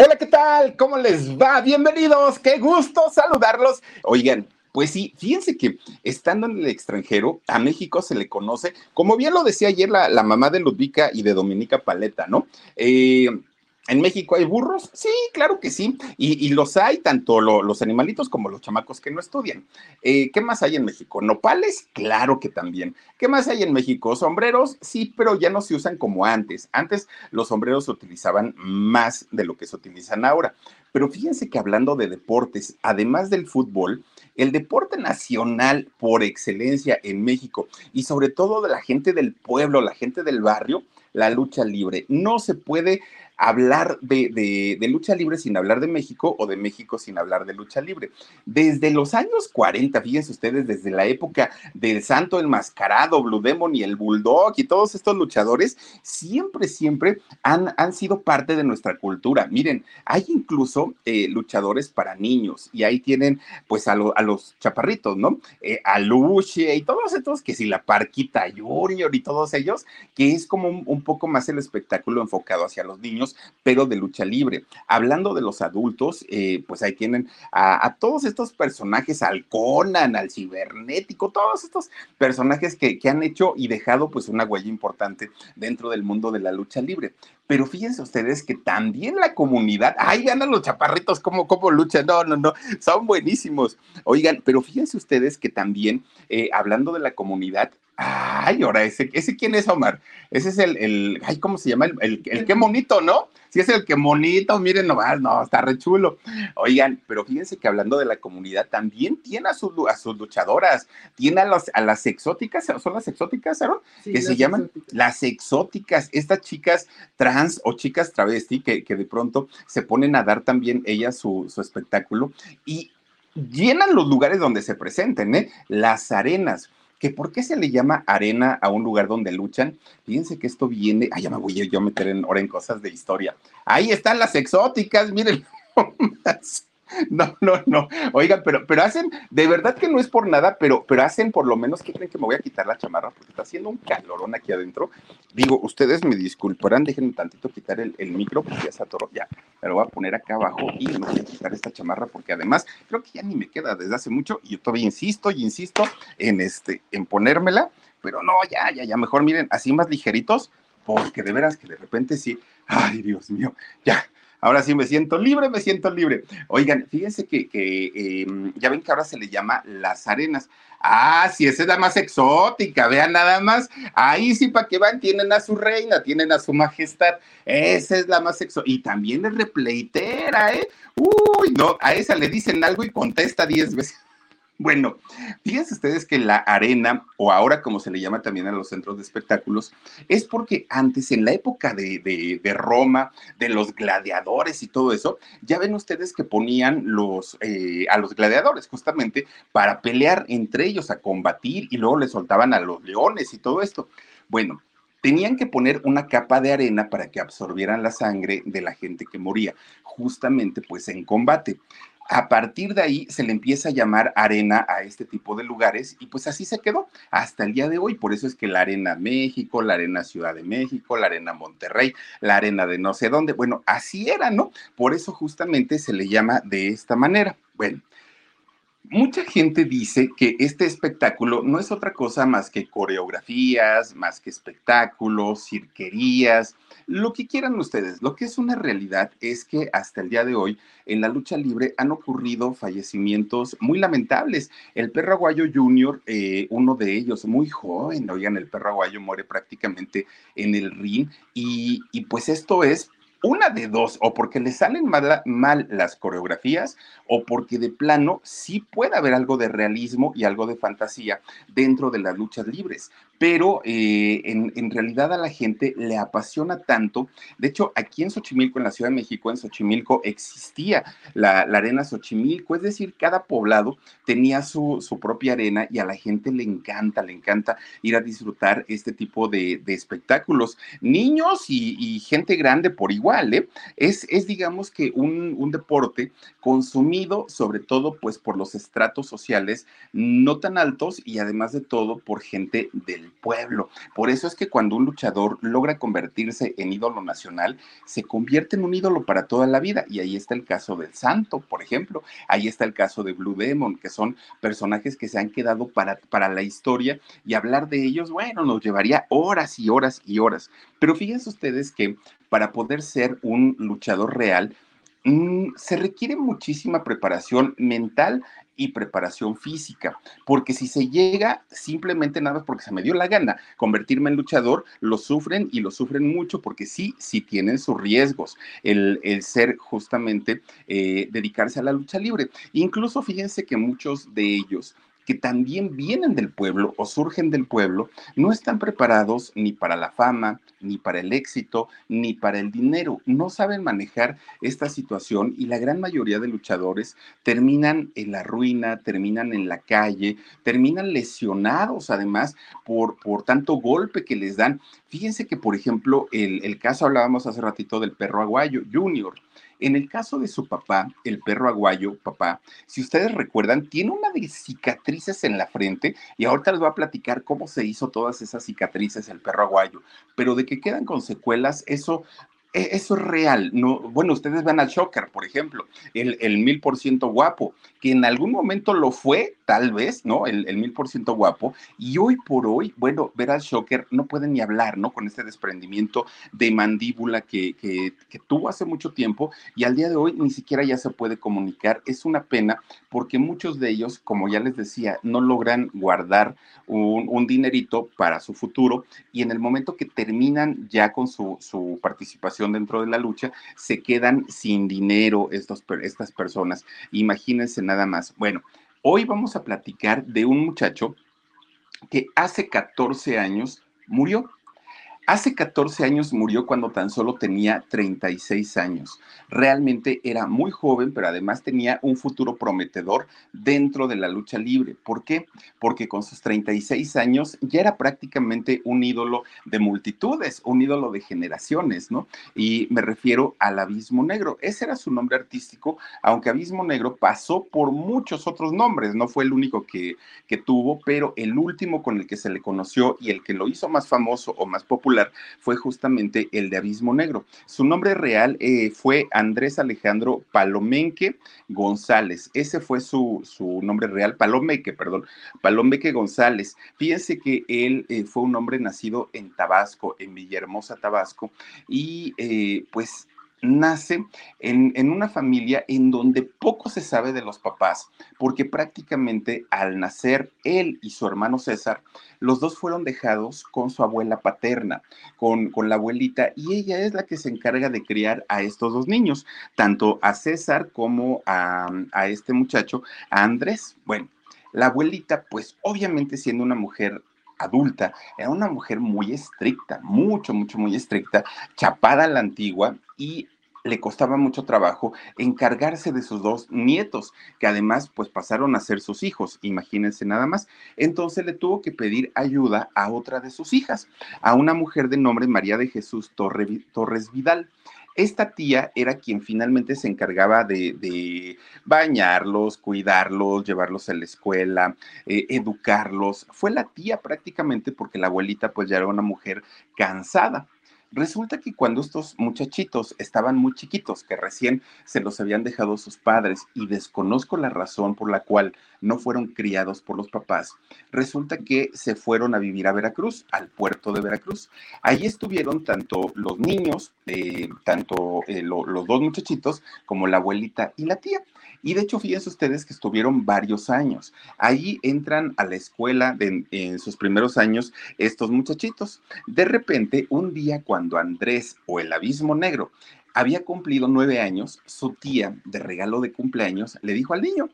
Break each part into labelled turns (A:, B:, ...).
A: Hola, ¿qué tal? ¿Cómo les va? Bienvenidos, qué gusto saludarlos. Oigan, pues sí, fíjense que estando en el extranjero, a México se le conoce, como bien lo decía ayer la, la mamá de Ludvica y de Dominica Paleta, ¿no? Eh, ¿En México hay burros? Sí, claro que sí. Y, y los hay, tanto lo, los animalitos como los chamacos que no estudian. Eh, ¿Qué más hay en México? ¿Nopales? Claro que también. ¿Qué más hay en México? ¿Sombreros? Sí, pero ya no se usan como antes. Antes los sombreros se utilizaban más de lo que se utilizan ahora. Pero fíjense que hablando de deportes, además del fútbol, el deporte nacional por excelencia en México y sobre todo de la gente del pueblo, la gente del barrio, la lucha libre. No se puede hablar de, de, lucha libre sin hablar de México o de México sin hablar de lucha libre. Desde los años 40, fíjense ustedes, desde la época del Santo Enmascarado, Blue Demon y el Bulldog y todos estos luchadores, siempre, siempre han, han sido parte de nuestra cultura. Miren, hay incluso eh, luchadores para niños y ahí tienen pues a, lo, a los chaparritos, ¿no? Eh, a Luche y todos estos, que si la Parquita Junior y todos ellos, que es como un poco más el espectáculo enfocado hacia los niños pero de lucha libre. Hablando de los adultos, eh, pues ahí tienen a, todos estos personajes, al Conan, al cibernético, todos estos personajes que, que han hecho y dejado pues una huella importante dentro del mundo de la lucha libre. Pero fíjense ustedes que también la comunidad, ay, ganan los chaparritos, ¿cómo, cómo luchan? No, no, no, son buenísimos. Oigan, pero fíjense ustedes que también, eh, hablando de la comunidad, Ay, ahora ese, ese quién es Omar? Ese es el, el ay, ¿cómo se llama? El, el, el qué monito, ¿no? Si es el que monito, miren nomás, no, está re chulo. Oigan, pero fíjense que hablando de la comunidad, también tiene a sus, a sus luchadoras, tiene a, los, a las exóticas, ¿son las exóticas, Aaron? Sí, que se llaman las exóticas, estas chicas trans o chicas travesti que, que de pronto se ponen a dar también ellas su, su espectáculo y llenan los lugares donde se presenten, ¿eh? Las arenas que por qué se le llama arena a un lugar donde luchan. Fíjense que esto viene, ay, ya me voy yo a meter en, ahora en cosas de historia. Ahí están las exóticas, miren. No, no, no. Oigan, pero, pero hacen, de verdad que no es por nada, pero, pero hacen por lo menos, ¿qué creen que me voy a quitar la chamarra? Porque está haciendo un calorón aquí adentro. Digo, ustedes me disculparán, déjenme tantito quitar el, el micro, porque ya se atoró, ya. Me lo voy a poner acá abajo y me voy a quitar esta chamarra, porque además creo que ya ni me queda desde hace mucho y yo todavía insisto y insisto en, este, en ponérmela, pero no, ya, ya, ya, mejor miren, así más ligeritos, porque de veras que de repente sí, ay, Dios mío, ya, Ahora sí me siento libre, me siento libre. Oigan, fíjense que, que eh, ya ven que ahora se le llama las arenas. Ah, sí, esa es la más exótica, vean nada más. Ahí sí, para que van, tienen a su reina, tienen a su majestad. Esa es la más exótica. Y también es repleitera, ¿eh? Uy, no, a esa le dicen algo y contesta diez veces. Bueno, fíjense ustedes que la arena, o ahora como se le llama también a los centros de espectáculos, es porque antes, en la época de, de, de Roma, de los gladiadores y todo eso, ya ven ustedes que ponían los, eh, a los gladiadores justamente para pelear entre ellos, a combatir, y luego les soltaban a los leones y todo esto. Bueno, tenían que poner una capa de arena para que absorbieran la sangre de la gente que moría, justamente pues en combate a partir de ahí se le empieza a llamar arena a este tipo de lugares y pues así se quedó hasta el día de hoy. Por eso es que la arena México, la arena Ciudad de México, la arena Monterrey, la arena de no sé dónde, bueno, así era, ¿no? Por eso justamente se le llama de esta manera. Bueno, Mucha gente dice que este espectáculo no es otra cosa más que coreografías, más que espectáculos, cirquerías, lo que quieran ustedes. Lo que es una realidad es que hasta el día de hoy en la lucha libre han ocurrido fallecimientos muy lamentables. El perro aguayo junior, eh, uno de ellos, muy joven, oigan, el perro aguayo muere prácticamente en el ring y, y pues esto es una de dos, o porque le salen mal, mal, las coreografías, o porque de plano sí puede haber algo de realismo y algo de fantasía dentro de las luchas libres pero eh, en, realidad a la gente le apasiona tanto. De hecho, aquí en Xochimilco, en la Ciudad de México, en Xochimilco existía la, arena Xochimilco, es decir, cada poblado tenía su, propia arena y a la gente le encanta, le encanta ir a disfrutar este tipo de, espectáculos. Niños y, gente grande por igual, ¿eh? Es, es digamos que un, un deporte consumido sobre todo pues por los estratos sociales no tan altos y además de todo por gente del pueblo. Por eso es que cuando un luchador logra convertirse en ídolo nacional, se convierte en un ídolo para toda la vida. Y ahí está el caso del Santo, por ejemplo. Ahí está el caso de Blue Demon, que son personajes que se han quedado para, para la historia y hablar de ellos, bueno, nos llevaría horas y horas y horas. Pero fíjense ustedes que para poder ser un luchador real, mm, se requiere muchísima preparación mental y preparación física, porque si se llega simplemente nada más porque se me dio la gana convertirme en luchador, lo sufren y lo sufren mucho porque sí, sí tienen sus riesgos el, el ser justamente eh, dedicarse a la lucha libre. Incluso fíjense que muchos de ellos que también vienen del pueblo o surgen del pueblo, no están preparados ni para la fama, ni para el éxito, ni para el dinero. No saben manejar esta situación y la gran mayoría de luchadores terminan en la ruina, terminan en la calle, terminan lesionados además por, por tanto golpe que les dan. Fíjense que, por ejemplo, el, el caso hablábamos hace ratito del perro aguayo, Junior. En el caso de su papá, el perro aguayo, papá, si ustedes recuerdan, tiene una de cicatrices en la frente y ahorita les voy a platicar cómo se hizo todas esas cicatrices el perro aguayo, pero de que quedan con secuelas, eso eso es real. No, bueno, ustedes van al Shocker, por ejemplo, el mil por ciento guapo, que en algún momento lo fue, tal vez, ¿no? El mil por ciento guapo. Y hoy por hoy, bueno, ver al Shocker no puede ni hablar, ¿no? Con este desprendimiento de mandíbula que, que, tuvo hace mucho tiempo y al día de hoy ni siquiera ya se puede comunicar. Es una pena porque muchos de ellos, como ya les decía, no logran guardar un, dinerito para su futuro y en el momento que terminan ya con su participación dentro de la lucha, se quedan sin dinero estas personas. Imagínense nada más. Bueno, hoy vamos a platicar de un muchacho que hace 14 años murió. Hace 14 años murió cuando tan solo tenía 36 años. Realmente era muy joven, pero además tenía un futuro prometedor dentro de la lucha libre. ¿Por qué? Porque con sus 36 años ya era prácticamente un ídolo de multitudes, un ídolo de generaciones, ¿no? Y me refiero al Abismo Negro. Ese era su nombre artístico, aunque Abismo Negro pasó por muchos otros nombres, no fue el único que, que tuvo, pero el último con el que se le conoció y el que lo hizo más famoso o más popular fue justamente el de Abismo Negro. Su nombre real eh, fue Andrés Alejandro Palomenque González. Ese fue su, su nombre real, Palomeque, perdón, Palomeque González. Fíjense que él eh, fue un hombre nacido en Tabasco, en Villahermosa, Tabasco, y eh, pues nace en, una familia en donde poco se sabe de los papás, porque prácticamente al nacer él y su hermano César, los dos fueron dejados con su abuela paterna, con, con la abuelita, y ella es la que se encarga de criar a estos dos niños, tanto a César como a, a este muchacho, a Andrés. Bueno, la abuelita, pues obviamente siendo una mujer adulta, era una mujer muy estricta, mucho, mucho, muy estricta, chapada a la antigua y le costaba mucho trabajo encargarse de sus dos nietos, que además pues pasaron a ser sus hijos, imagínense nada más. Entonces le tuvo que pedir ayuda a otra de sus hijas, a una mujer de nombre María de Jesús Torres Vidal. Esta tía era quien finalmente se encargaba de, bañarlos, cuidarlos, llevarlos a la escuela, eh, educarlos. Fue la tía prácticamente porque la abuelita pues ya era una mujer cansada. Resulta que cuando estos muchachitos estaban muy chiquitos, que recién se los habían dejado sus padres y desconozco la razón por la cual no fueron criados por los papás, resulta que se fueron a vivir a Veracruz, al puerto de Veracruz. Allí estuvieron tanto los niños, eh, tanto eh, los dos muchachitos, como la abuelita y la tía. Y de hecho, fíjense ustedes que estuvieron varios años. Ahí entran a la escuela en sus primeros años estos muchachitos. De repente, un día cuando Andrés o el Abismo Negro había cumplido nueve años, su tía, de regalo de cumpleaños, le dijo al niño,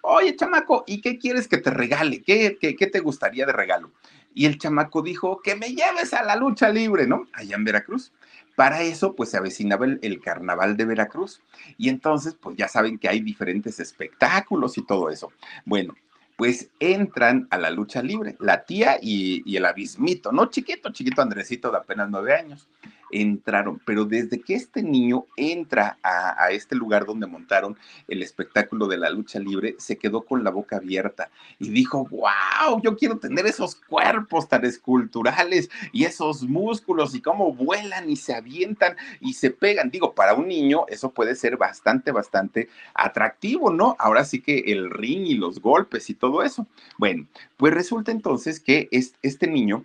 A: oye, chamaco, ¿y qué quieres que te regale? ¿Qué, qué, qué te gustaría de regalo? Y el chamaco dijo, que me lleves a la lucha libre, ¿no? Allá en Veracruz. Para eso, pues se avecinaba el, carnaval de Veracruz. Y entonces, pues ya saben que hay diferentes espectáculos y todo eso. Bueno, pues entran a la lucha libre, la tía y, el abismito, ¿no? Chiquito, chiquito Andresito de apenas nueve años entraron, pero desde que este niño entra a, este lugar donde montaron el espectáculo de la lucha libre, se quedó con la boca abierta y dijo, wow, yo quiero tener esos cuerpos tan esculturales y esos músculos y cómo vuelan y se avientan y se pegan. Digo, para un niño eso puede ser bastante, bastante atractivo, ¿no? Ahora sí que el ring y los golpes y todo eso. Bueno, pues resulta entonces que este niño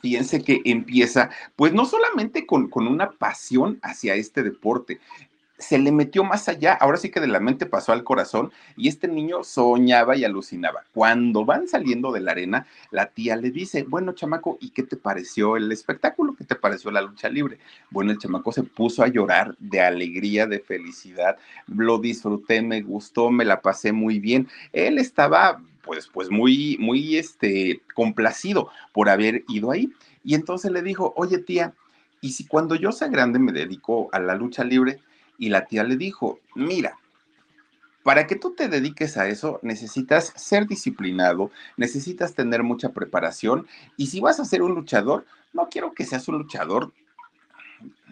A: fíjense que empieza, pues no solamente con, con, una pasión hacia este deporte, se le metió más allá, ahora sí que de la mente pasó al corazón y este niño soñaba y alucinaba. Cuando van saliendo de la arena, la tía le dice, bueno, chamaco, ¿y qué te pareció el espectáculo? ¿Qué te pareció la lucha libre? Bueno, el chamaco se puso a llorar de alegría, de felicidad, lo disfruté, me gustó, me la pasé muy bien. Él estaba pues, pues muy, muy este, complacido por haber ido ahí. Y entonces le dijo, oye tía, ¿y si cuando yo sea grande me dedico a la lucha libre? Y la tía le dijo, mira, para que tú te dediques a eso, necesitas ser disciplinado, necesitas tener mucha preparación y si vas a ser un luchador, no quiero que seas un luchador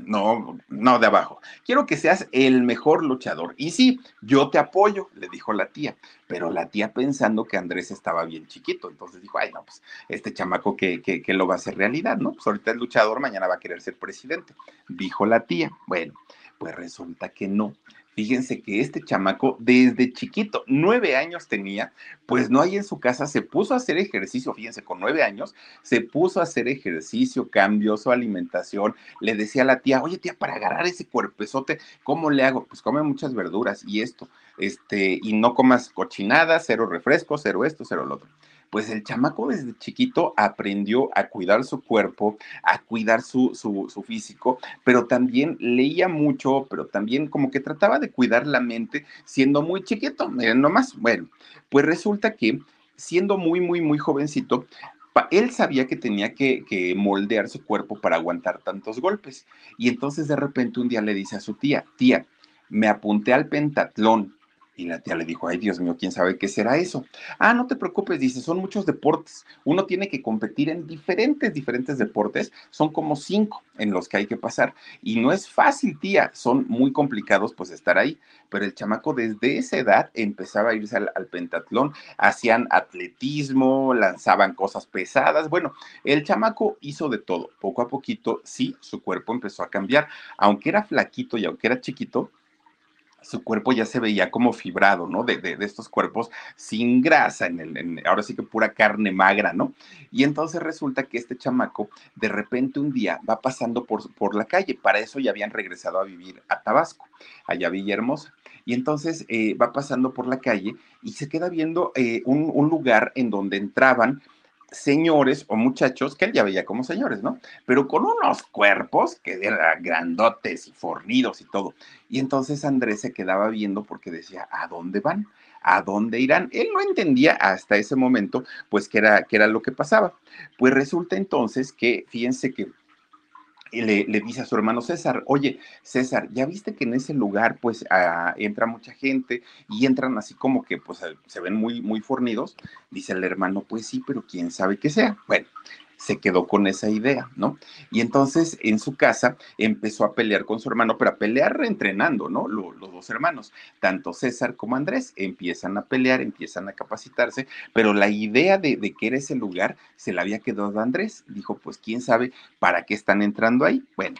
A: no, no de abajo. Quiero que seas el mejor luchador. Y sí, yo te apoyo, le dijo la tía. Pero la tía pensando que Andrés estaba bien chiquito. Entonces dijo, ay, no, pues este chamaco que, que, lo va a hacer realidad, ¿no? Pues ahorita es luchador, mañana va a querer ser presidente. Dijo la tía. Bueno, pues resulta que no. Fíjense que este chamaco desde chiquito, nueve años tenía, pues no hay en su casa, se puso a hacer ejercicio, fíjense, con nueve años, se puso a hacer ejercicio, cambió su alimentación, le decía a la tía, oye tía, para agarrar ese cuerpezote, ¿cómo le hago? Pues come muchas verduras y esto, este, y no comas cochinadas, cero refrescos, cero esto, cero lo otro pues el chamaco desde chiquito aprendió a cuidar su cuerpo, a cuidar su, su, físico, pero también leía mucho, pero también como que trataba de cuidar la mente siendo muy chiquito, miren nomás. Bueno, pues resulta que siendo muy, muy, muy jovencito, él sabía que tenía que, que, moldear su cuerpo para aguantar tantos golpes. Y entonces de repente un día le dice a su tía, tía, me apunté al pentatlón, y la tía le dijo, ay Dios mío, ¿quién sabe qué será eso? Ah, no te preocupes, dice, son muchos deportes. Uno tiene que competir en diferentes, diferentes deportes. Son como cinco en los que hay que pasar. Y no es fácil, tía, son muy complicados pues estar ahí. Pero el chamaco desde esa edad empezaba a irse al, pentatlón, hacían atletismo, lanzaban cosas pesadas. Bueno, el chamaco hizo de todo. Poco a poquito, sí, su cuerpo empezó a cambiar. Aunque era flaquito y aunque era chiquito, su cuerpo ya se veía como fibrado, ¿no? De, de, estos cuerpos sin grasa, en el, ahora sí que pura carne magra, ¿no? Y entonces resulta que este chamaco de repente un día va pasando por, por la calle, para eso ya habían regresado a vivir a Tabasco, allá Villahermosa. Y entonces eh, va pasando por la calle y se queda viendo eh, un, un lugar en donde entraban señores o muchachos que él ya veía como señores, ¿no? Pero con unos cuerpos que eran grandotes y fornidos y todo. Y entonces Andrés se quedaba viendo porque decía, ¿a dónde van? ¿A dónde irán? Él no entendía hasta ese momento, pues, qué era, qué era lo que pasaba. Pues resulta entonces que, fíjense que le, le, dice a su hermano César, oye, César, ya viste que en ese lugar pues ah, entra mucha gente y entran así como que pues se ven muy, muy fornidos. Dice el hermano, pues sí, pero quién sabe qué sea. Bueno, se quedó con esa idea, ¿no? Y entonces en su casa empezó a pelear con su hermano, pero a pelear reentrenando, ¿no? Los, dos hermanos, tanto César como Andrés, empiezan a pelear, empiezan a capacitarse, pero la idea de, de que era ese lugar se la había quedado a Andrés. Dijo, pues quién sabe para qué están entrando ahí. Bueno,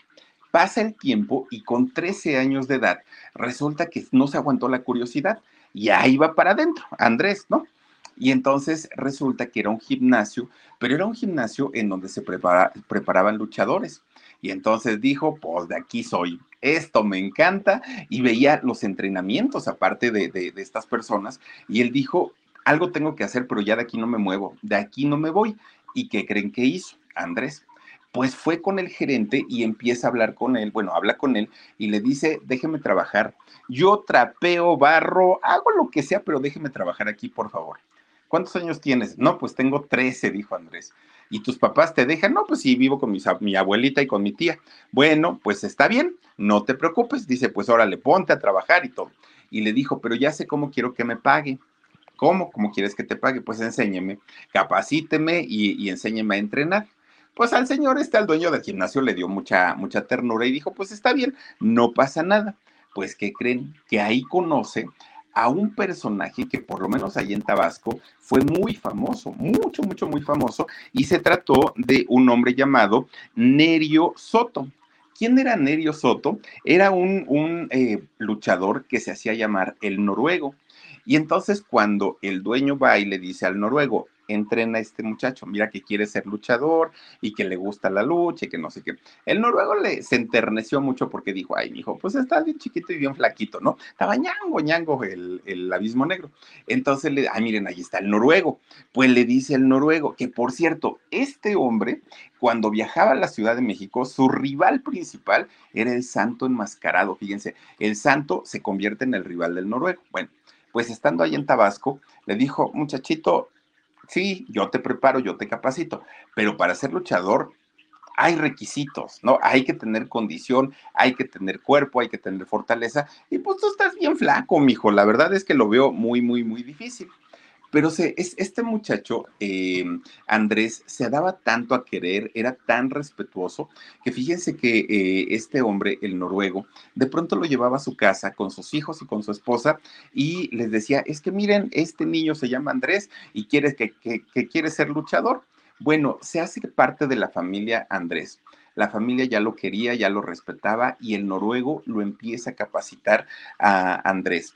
A: pasa el tiempo y con 13 años de edad resulta que no se aguantó la curiosidad y ahí va para adentro, Andrés, ¿no? Y entonces resulta que era un gimnasio, pero era un gimnasio en donde se preparaban luchadores. Y entonces dijo, pues de aquí soy, esto me encanta. Y veía los entrenamientos aparte de, de, de estas personas. Y él dijo, algo tengo que hacer, pero ya de aquí no me muevo, de aquí no me voy. ¿Y qué creen que hizo Andrés? Pues fue con el gerente y empieza a hablar con él, bueno, habla con él y le dice, déjeme trabajar, yo trapeo, barro, hago lo que sea, pero déjeme trabajar aquí, por favor. ¿Cuántos años tienes? No, pues tengo 13, dijo Andrés. ¿Y tus papás te dejan? No, pues sí, vivo con mi abuelita y con mi tía. Bueno, pues está bien, no te preocupes. Dice, pues órale, ponte a trabajar y todo. Y le dijo, pero ya sé cómo quiero que me pague. ¿Cómo? ¿Cómo quieres que te pague? Pues enséñeme, capacíteme y, y enséñeme a entrenar. Pues al señor este, al dueño del gimnasio, le dio mucha, mucha ternura y dijo, pues está bien, no pasa nada. Pues, ¿qué creen? Que ahí conoce a un personaje que por lo menos ahí en Tabasco fue muy famoso, mucho, mucho, muy famoso, y se trató de un hombre llamado Nerio Soto. ¿Quién era Nerio Soto? Era un, un eh, luchador que se hacía llamar el noruego. Y entonces cuando el dueño va y le dice al noruego, entrena a este muchacho, mira que quiere ser luchador y que le gusta la lucha y que no sé qué. El noruego le se enterneció mucho porque dijo, ay, mi hijo, pues está bien chiquito y bien flaquito, ¿no? Estaba ñango, ñango el, el abismo negro. Entonces le, ay, miren, ahí está el noruego. Pues le dice el noruego, que por cierto, este hombre, cuando viajaba a la Ciudad de México, su rival principal era el santo enmascarado. Fíjense, el santo se convierte en el rival del noruego. Bueno, pues estando ahí en Tabasco, le dijo, muchachito, sí, yo te preparo, yo te capacito, pero para ser luchador hay requisitos, ¿no? Hay que tener condición, hay que tener cuerpo, hay que tener fortaleza, y pues tú estás bien flaco, mijo, la verdad es que lo veo muy, muy, muy difícil. Pero se, es, este muchacho, eh, Andrés, se daba tanto a querer, era tan respetuoso, que fíjense que eh, este hombre, el noruego, de pronto lo llevaba a su casa con sus hijos y con su esposa y les decía, es que miren, este niño se llama Andrés y quiere que, que, que quiere ser luchador. Bueno, se hace parte de la familia Andrés. La familia ya lo quería, ya lo respetaba y el noruego lo empieza a capacitar a Andrés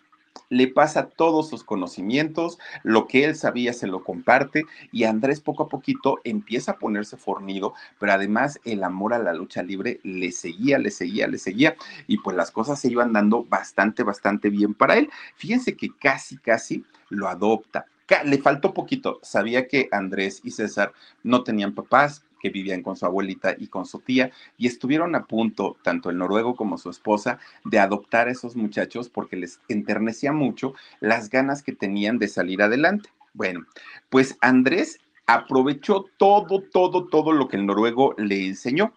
A: le pasa todos sus conocimientos, lo que él sabía se lo comparte y Andrés poco a poquito empieza a ponerse fornido, pero además el amor a la lucha libre le seguía, le seguía, le seguía y pues las cosas se iban dando bastante, bastante bien para él. Fíjense que casi, casi lo adopta. Le faltó poquito, sabía que Andrés y César no tenían papás, que vivían con su abuelita y con su tía, y estuvieron a punto, tanto el noruego como su esposa, de adoptar a esos muchachos porque les enternecía mucho las ganas que tenían de salir adelante. Bueno, pues Andrés aprovechó todo, todo, todo lo que el noruego le enseñó.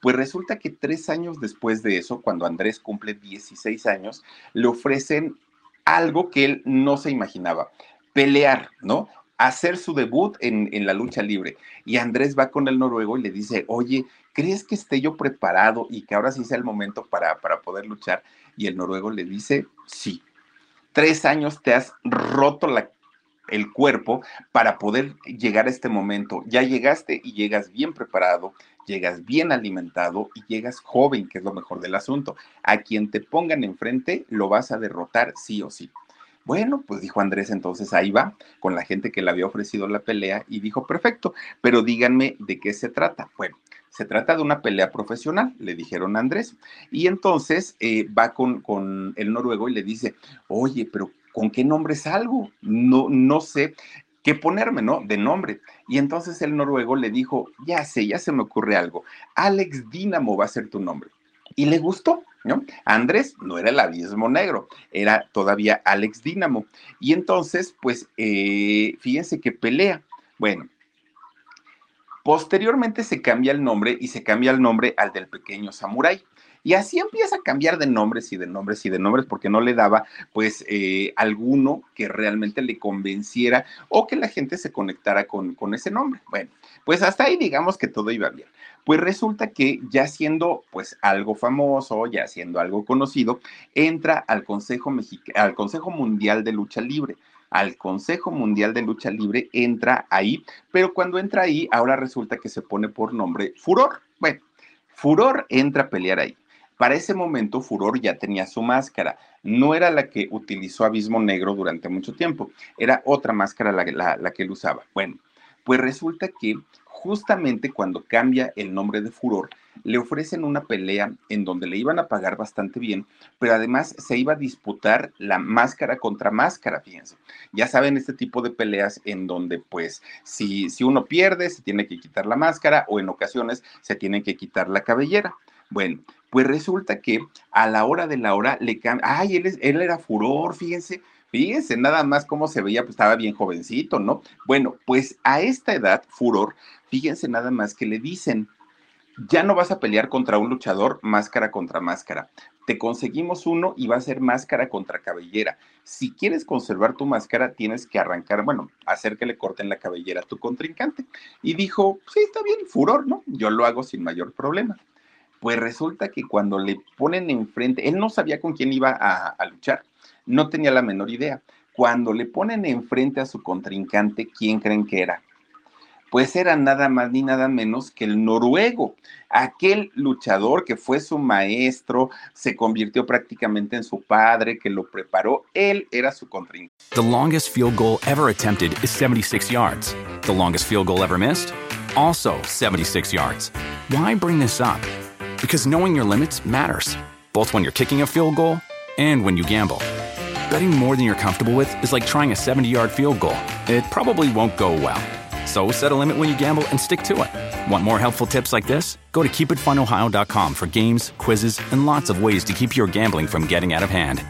A: Pues resulta que tres años después de eso, cuando Andrés cumple 16 años, le ofrecen algo que él no se imaginaba, pelear, ¿no? Hacer su debut en, la lucha libre. Y Andrés va con el noruego y le dice, oye, ¿crees que esté yo preparado y que ahora sí sea el momento para, para poder luchar? Y el noruego le dice, sí. Tres años te has roto la, el cuerpo para poder llegar a este momento. Ya llegaste y llegas bien preparado, llegas bien alimentado y llegas joven, que es lo mejor del asunto. A quien te pongan enfrente lo vas a derrotar sí o sí. Bueno, pues dijo Andrés, entonces ahí va con la gente que le había ofrecido la pelea y dijo, perfecto, pero díganme de qué se trata. Bueno, se trata de una pelea profesional, le dijeron Andrés. Y entonces eh, va con, con el noruego y le dice, oye, pero ¿con qué nombre salgo? No, no sé qué ponerme, ¿no? De nombre. Y entonces el noruego le dijo, ya sé, ya se me ocurre algo. Alex Dínamo va a ser tu nombre. Y le gustó. Andrés no era el abismo negro, era todavía Alex Dínamo. Y entonces, pues, eh, fíjense que pelea. Bueno, Posteriormente se cambia el nombre y se cambia el nombre al del pequeño samurái. Y así empieza a cambiar de nombres y de nombres y de nombres porque no le daba pues eh, alguno que realmente le convenciera o que la gente se conectara con, con ese nombre. Bueno, pues hasta ahí digamos que todo iba bien. Pues resulta que ya siendo pues algo famoso, ya siendo algo conocido, entra al Consejo, al Consejo Mundial de Lucha Libre al Consejo Mundial de Lucha Libre, entra ahí, pero cuando entra ahí, ahora resulta que se pone por nombre Furor. Bueno, Furor entra a pelear ahí. Para ese momento, Furor ya tenía su máscara. No era la que utilizó Abismo Negro durante mucho tiempo, era otra máscara la, la que él usaba. Bueno, pues resulta que justamente cuando cambia el nombre de Furor, le ofrecen una pelea en donde le iban a pagar bastante bien, pero además se iba a disputar la máscara contra máscara, fíjense. Ya saben, este tipo de peleas en donde pues si, si uno pierde se tiene que quitar la máscara o en ocasiones se tiene que quitar la cabellera. Bueno, pues resulta que a la hora de la hora le cambia, ay, él, él era furor, fíjense, Fíjense nada más cómo se veía, pues estaba bien jovencito, ¿no? Bueno, pues a esta edad, Furor, fíjense nada más que le dicen, ya no vas a pelear contra un luchador máscara contra máscara. Te conseguimos uno y va a ser máscara contra cabellera. Si quieres conservar tu máscara, tienes que arrancar, bueno, hacer que le corten la cabellera a tu contrincante. Y dijo, sí, está bien, furor, ¿no? Yo lo hago sin mayor problema. Pues resulta que cuando le ponen enfrente, él no sabía con quién iba a, luchar, no tenía la menor idea. Cuando le ponen enfrente a su contrincante, ¿quién creen que era? Pues era nada más ni nada menos que el noruego, aquel luchador que fue su maestro, se convirtió prácticamente en su padre, que lo preparó, él era su contrincante.
B: The longest field goal ever attempted is 76 yards. The longest field goal ever missed? Also 76 yards. Why bring this up? Because knowing your limits matters, both when you're kicking a field goal and when you gamble. Betting more than you're comfortable with is like trying a 70 yard field goal. It probably won't go well. So set a limit when you gamble and stick to it. Want more helpful tips like this? Go to keepitfunohio.com for games, quizzes, and lots of ways to keep your gambling from getting out of hand.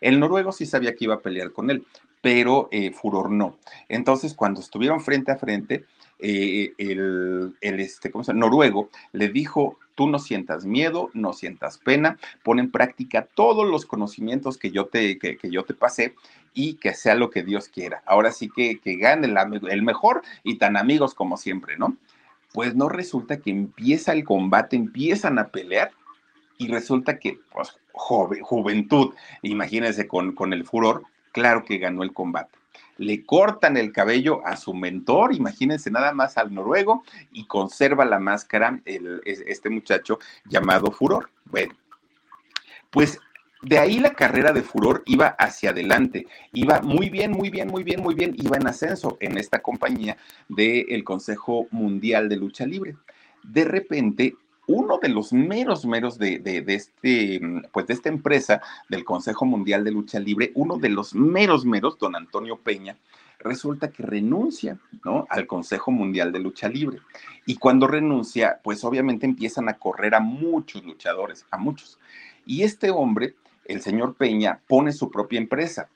A: El noruego sí sabía que iba a pelear con él, pero eh, Furor no. Entonces, cuando estuvieron frente a frente, eh, el, el, este, ¿cómo se llama? noruego le dijo tú no sientas miedo, no sientas pena, pon en práctica todos los conocimientos que yo te, que, yo te pasé y que sea lo que Dios quiera. Ahora sí que, que gane el, el mejor y tan amigos como siempre, ¿no? Pues no resulta que empieza el combate, empiezan a pelear y resulta que, pues, juventud, imagínense con, con el furor, claro que ganó el combate le cortan el cabello a su mentor, imagínense nada más al noruego, y conserva la máscara este muchacho llamado Furor. Bueno, pues de ahí la carrera de Furor iba hacia adelante, iba muy bien, muy bien, muy bien, muy bien, iba en ascenso en esta compañía del Consejo Mundial de Lucha Libre. De repente uno de los meros, meros de, este, mm, pues de esta empresa del Consejo Mundial de Lucha Libre, uno de los meros, meros, don Antonio Peña, resulta que renuncia, ¿no? Al Consejo Mundial de Lucha Libre. Y cuando renuncia, pues obviamente empiezan a correr a muchos luchadores, a muchos. Y este hombre, el señor Peña, pone su propia empresa.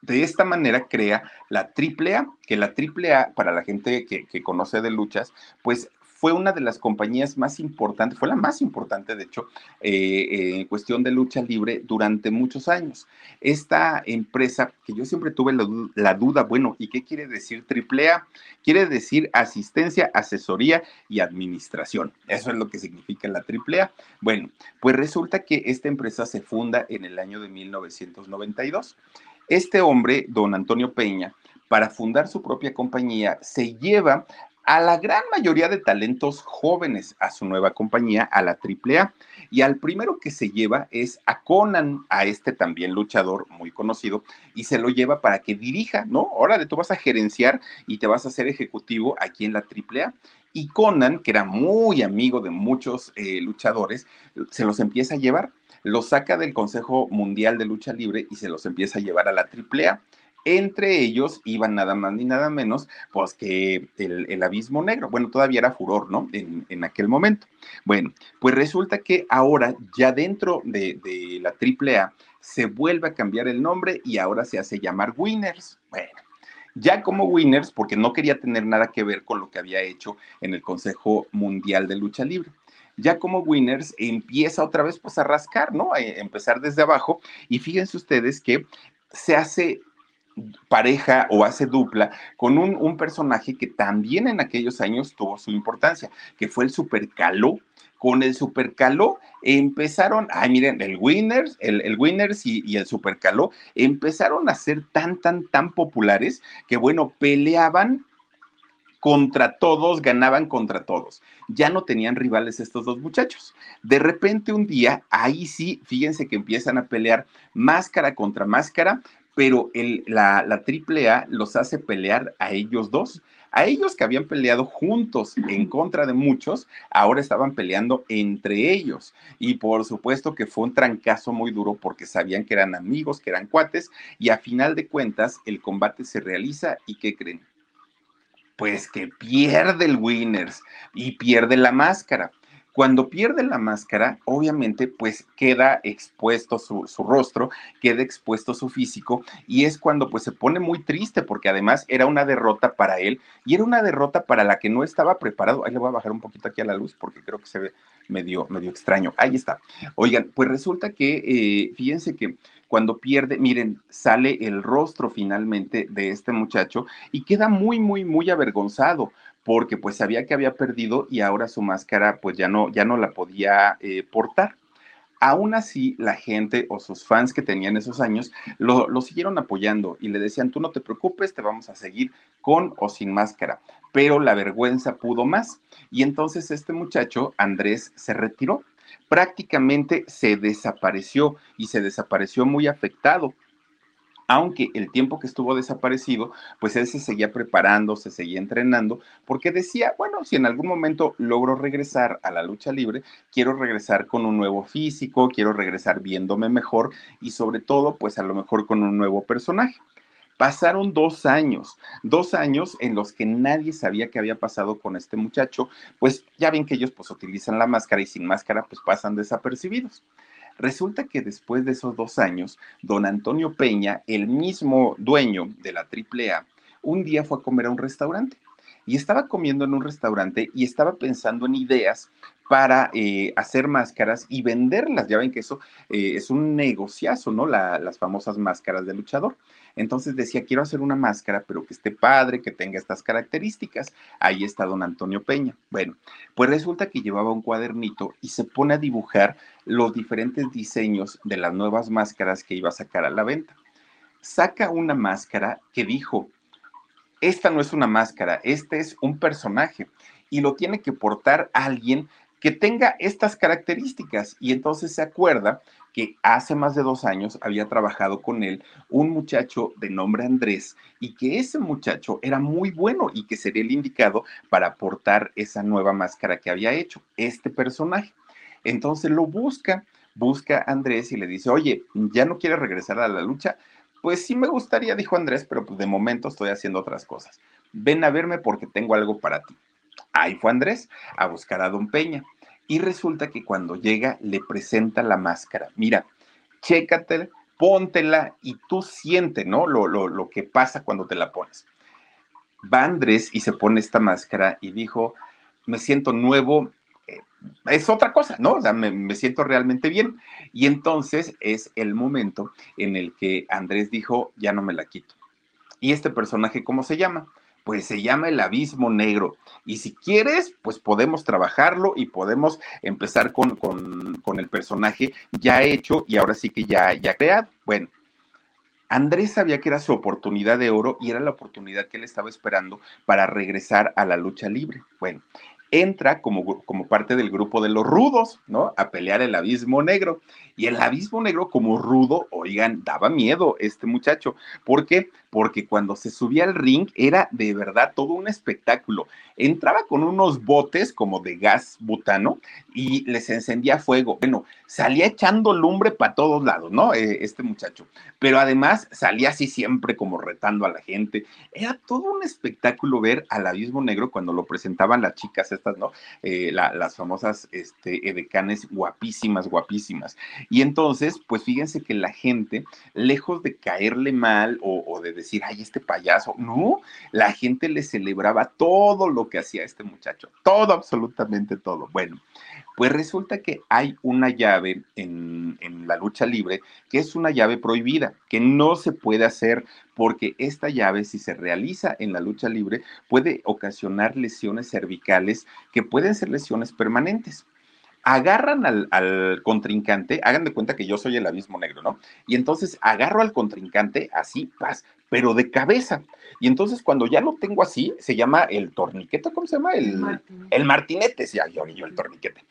A: De esta manera crea la AAA, que la AAA, para la gente que, que conoce de luchas, pues fue una de las compañías más importantes, fue la más importante, de hecho, eh, en cuestión de lucha libre durante muchos años. Esta empresa, que yo siempre tuve la, duda, bueno, ¿y qué quiere decir AAA? Quiere decir asistencia, asesoría y administración. Eso es lo que significa la AAA. Bueno, pues resulta que esta empresa se funda en el año de 1992. Este hombre, don Antonio Peña, para fundar su propia compañía, se lleva a la gran mayoría de talentos jóvenes a su nueva compañía, a la AAA. Y al primero que se lleva es a Conan, a este también luchador muy conocido, y se lo lleva para que dirija, ¿no? Órale, tú vas a gerenciar y te vas a hacer ejecutivo aquí en la AAA. Y Conan, que era muy amigo de muchos eh, luchadores, se los empieza a llevar, los saca del Consejo Mundial de Lucha Libre y se los empieza a llevar a la AAA. Entre ellos iban nada más ni nada menos, pues que el, abismo negro. Bueno, todavía era furor, ¿no? En, aquel momento. Bueno, pues resulta que ahora ya dentro de, de la AAA se vuelve a cambiar el nombre y ahora se hace llamar Winners. Bueno, Ya como Winners, porque no quería tener nada que ver con lo que había hecho en el Consejo Mundial de Lucha Libre ya como Winners empieza otra vez pues a rascar, ¿no? A empezar desde abajo y fíjense ustedes que se hace pareja o hace dupla con un, un, personaje que también en aquellos años tuvo su importancia, que fue el Supercaló. Con el Supercaló empezaron, ay miren, el Winners, el, el Winners y, el Supercaló empezaron a ser tan, tan, tan populares que bueno, peleaban contra todos, ganaban contra todos. Ya no tenían rivales estos dos muchachos. De repente un día, ahí sí, fíjense que empiezan a pelear máscara contra máscara, pero el, la, la AAA los hace pelear a ellos dos. A ellos que habían peleado juntos en contra de muchos, ahora estaban peleando entre ellos. Y por supuesto que fue un trancazo muy duro porque sabían que eran amigos, que eran cuates, y a final de cuentas el combate se realiza y ¿qué creen? Pues que pierde el Winners y pierde la máscara. Cuando pierde la máscara, obviamente, pues queda expuesto su, rostro, queda expuesto su físico y es cuando pues se pone muy triste porque además era una derrota para él y era una derrota para la que no estaba preparado. Ahí le voy a bajar un poquito aquí a la luz porque creo que se ve medio, medio extraño. Ahí está. Oigan, pues resulta que, eh, fíjense que cuando pierde, miren, sale el rostro finalmente de este muchacho y queda muy, muy, muy avergonzado porque pues sabía que había perdido y ahora su máscara pues ya no, ya no la podía eh, portar. Aún así, la gente o sus fans que tenían esos años lo, lo, siguieron apoyando y le decían, tú no te preocupes, te vamos a seguir con o sin máscara. Pero la vergüenza pudo más. Y entonces este muchacho, Andrés, se retiró. Prácticamente se desapareció y se desapareció muy afectado aunque el tiempo que estuvo desaparecido, pues él se seguía preparando, se seguía entrenando, porque decía, bueno, si en algún momento logro regresar a la lucha libre, quiero regresar con un nuevo físico, quiero regresar viéndome mejor y sobre todo, pues a lo mejor con un nuevo personaje. Pasaron dos años, dos años en los que nadie sabía qué había pasado con este muchacho, pues ya ven que ellos pues utilizan la máscara y sin máscara pues pasan desapercibidos. Resulta que después de esos dos años, don Antonio Peña, el mismo dueño de la AAA, un día fue a comer a un restaurante. Y estaba comiendo en un restaurante y estaba pensando en ideas para eh, hacer máscaras y venderlas. Ya ven que eso eh, es un negociazo, ¿no? La, las famosas máscaras de luchador. Entonces decía, quiero hacer una máscara, pero que esté padre, que tenga estas características. Ahí está don Antonio Peña. Bueno, pues resulta que llevaba un cuadernito y se pone a dibujar los diferentes diseños de las nuevas máscaras que iba a sacar a la venta. Saca una máscara que dijo, esta no es una máscara, este es un personaje y lo tiene que portar alguien que tenga estas características. Y entonces se acuerda que hace más de dos años había trabajado con él un muchacho de nombre Andrés y que ese muchacho era muy bueno y que sería el indicado para portar esa nueva máscara que había hecho, este personaje. Entonces lo busca, busca a Andrés y le dice, oye, ¿ya no quieres regresar a la lucha? Pues sí me gustaría, dijo Andrés, pero pues de momento estoy haciendo otras cosas. Ven a verme porque tengo algo para ti. Ahí fue Andrés a buscar a Don Peña. Y resulta que cuando llega le presenta la máscara. Mira, chécate, póntela y tú siente, ¿no? Lo, lo, lo que pasa cuando te la pones. Va Andrés y se pone esta máscara y dijo, me siento nuevo, es otra cosa, ¿no? O sea, me, me, siento realmente bien. Y entonces es el momento en el que Andrés dijo, ya no me la quito. ¿Y este personaje cómo se llama? Pues se llama el abismo negro. Y si quieres, pues podemos trabajarlo y podemos empezar con, con, con el personaje ya hecho y ahora sí que ya, ya creado. Bueno, Andrés sabía que era su oportunidad de oro y era la oportunidad que él estaba esperando para regresar a la lucha libre. Bueno, entra como, como parte del grupo de los rudos, ¿no? A pelear el abismo negro. Y el abismo negro como rudo, oigan, daba miedo este muchacho. ¿Por qué? Porque cuando se subía al ring era de verdad todo un espectáculo. Entraba con unos botes como de gas butano y les encendía fuego. Bueno, salía echando lumbre para todos lados, ¿no? Eh, este muchacho. Pero además salía así siempre como retando a la gente. Era todo un espectáculo ver al abismo negro cuando lo presentaban las chicas estas, ¿no? Eh, la, las famosas este, edecanes guapísimas, guapísimas. Y entonces, pues fíjense que la gente, lejos de caerle mal o, o de decir, ay, este payaso. No, la gente le celebraba todo lo que hacía este muchacho, todo, absolutamente todo. Bueno, pues resulta que hay una llave en, en, la lucha libre que es una llave prohibida, que no se puede hacer porque esta llave, si se realiza en la lucha libre, puede ocasionar lesiones cervicales que pueden ser lesiones permanentes agarran al, contrincante, hagan de cuenta que yo soy el abismo negro, ¿no? Y entonces agarro al contrincante así, paz, pero de cabeza. Y entonces cuando ya lo tengo así, se llama el torniquete, ¿cómo se llama? El, martinete, el martinete ya, yo, yo el torniquete.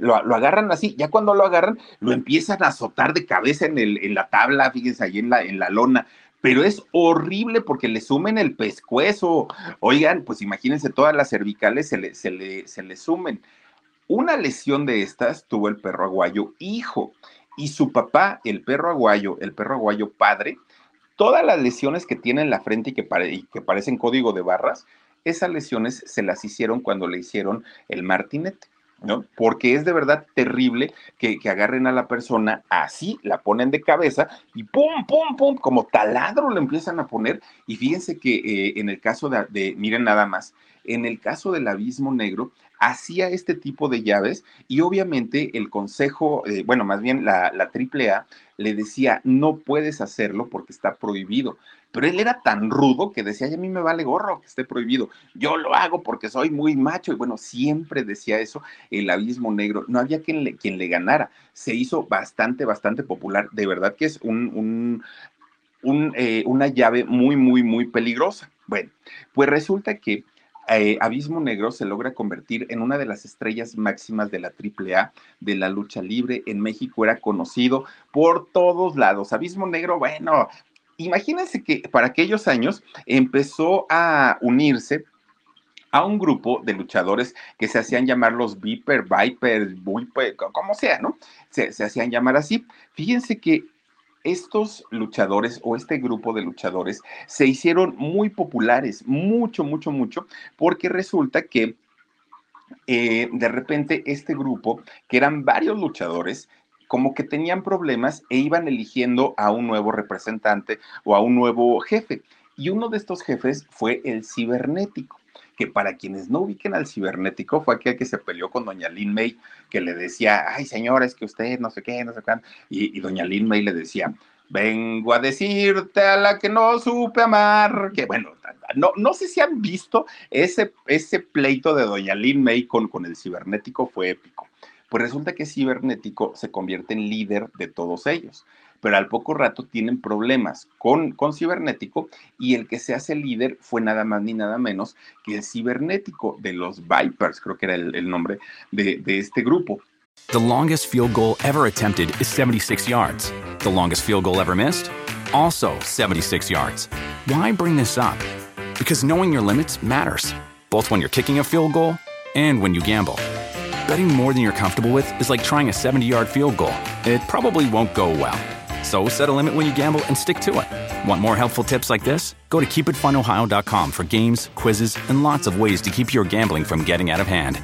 A: lo, agarran así, ya cuando lo agarran, lo empiezan a azotar de cabeza en, el, en la tabla, fíjense ahí en la, en la lona pero es horrible porque le sumen el pescuezo. Oigan, pues imagínense, todas las cervicales se le, se le, se le sumen. Una lesión de estas tuvo el perro aguayo hijo y su papá, el perro aguayo, el perro aguayo padre, todas las lesiones que tiene en la frente y que, que parecen código de barras, esas lesiones se las hicieron cuando le hicieron el martinete. ¿no? Porque es de verdad terrible que, agarren a la persona así, la ponen de cabeza y pum, pum, pum, como taladro le empiezan a poner. Y fíjense que eh, en el caso de, miren nada más, en el caso del abismo negro, hacía este tipo de llaves y obviamente el consejo, eh, bueno, más bien la, la AAA le decía, no puedes hacerlo porque está prohibido. Pero él era tan rudo que decía, a mí me vale gorro que esté prohibido. Yo lo hago porque soy muy macho. Y bueno, siempre decía eso, el abismo negro. No había quien le, ganara. Se hizo bastante, bastante popular. De verdad que es un, eh, una llave muy, muy, muy peligrosa. Bueno, pues resulta que eh, Abismo Negro se logra convertir en una de las estrellas máximas de la AAA, de la lucha libre. En México era conocido por todos lados. Abismo Negro, bueno, imagínense que para aquellos años empezó a unirse a un grupo de luchadores que se hacían llamar los Viper, Viper, Viper, como sea, ¿no? Se, se hacían llamar así. Fíjense que estos luchadores o este grupo de luchadores se hicieron muy populares, mucho, mucho, mucho, porque resulta que eh, de repente este grupo, que eran varios luchadores, como que tenían problemas e iban eligiendo a un nuevo representante o a un nuevo jefe. Y uno de estos jefes fue el cibernético que para quienes no ubiquen al cibernético fue aquel que se peleó con doña Lin May, que le decía, ay señora, es que usted no sé qué, no sé cuánto, y, doña Lin May le decía, vengo a decirte a la que no supe amar, que bueno, no, no sé si han visto ese, ese pleito de doña Lin May con, con el cibernético, fue épico. Pues resulta que cibernético se convierte en líder de todos ellos pero al poco rato tienen problemas con, cibernético y el que se hace líder fue nada más ni nada menos que el cibernético de los Vipers, creo que era el, el nombre de, de este grupo.
B: The longest field goal ever attempted is 76 yards. The longest field goal ever missed? Also 76 yards. Why bring this up? Because knowing your limits matters, both when you're kicking a field goal and when you gamble. Betting more than you're comfortable with is like trying a 70 yard field goal. It probably won't go well. So set a limit when you gamble and stick to it. Want more helpful tips like this? Go to keepitfunohio.com for games, quizzes, and lots of ways to keep your gambling from getting out of hand.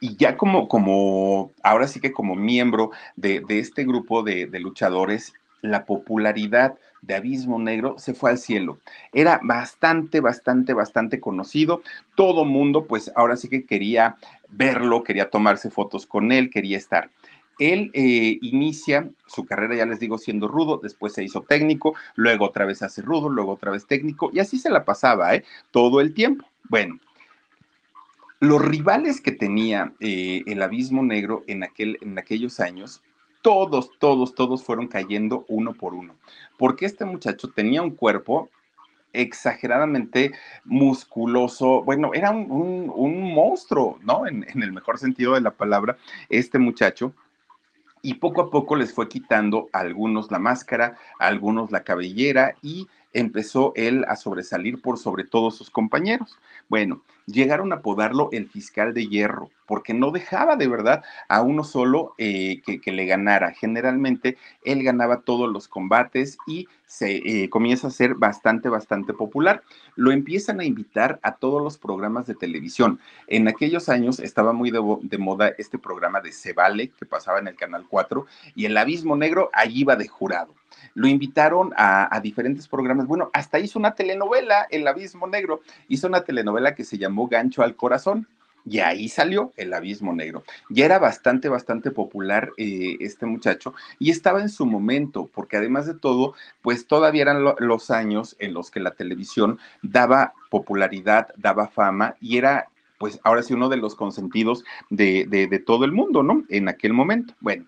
A: Y ya como, como, ahora sí que como miembro de, de este grupo de, de luchadores, la popularidad de Abismo Negro se fue al cielo. Era bastante, bastante, bastante conocido. Todo mundo, pues ahora sí que quería verlo, quería tomarse fotos con él, quería estar. Él eh, inicia su carrera, ya les digo, siendo rudo, después se hizo técnico, luego otra vez hace rudo, luego otra vez técnico, y así se la pasaba, ¿eh? Todo el tiempo. Bueno, los rivales que tenía eh, el Abismo Negro en, aquel, en aquellos años todos, todos, todos fueron cayendo uno por uno, porque este muchacho tenía un cuerpo exageradamente musculoso, bueno, era un, monstruo, ¿no? En, en, el mejor sentido de la palabra, este muchacho. Y poco a poco les fue quitando a algunos la máscara, a algunos la cabellera y empezó él a sobresalir por sobre todos sus compañeros. Bueno, llegaron a apodarlo el fiscal de hierro, porque no dejaba de verdad a uno solo eh, que, le ganara. Generalmente él ganaba todos los combates y se eh, comienza a ser bastante, bastante popular. Lo empiezan a invitar a todos los programas de televisión. En aquellos años estaba muy de, moda este programa de Se Vale, que pasaba en el Canal 4, y el Abismo Negro allí iba de jurado. Lo invitaron a, diferentes programas. Bueno, hasta hizo una telenovela, El Abismo Negro. Hizo una telenovela que se llamó Gancho al Corazón. Y ahí salió el abismo negro. Ya era bastante, bastante popular eh, este muchacho y estaba en su momento, porque además de todo, pues todavía eran los años en los que la televisión daba popularidad, daba fama y era, pues ahora sí, uno de los consentidos de, de todo el mundo, ¿no? En aquel momento. Bueno,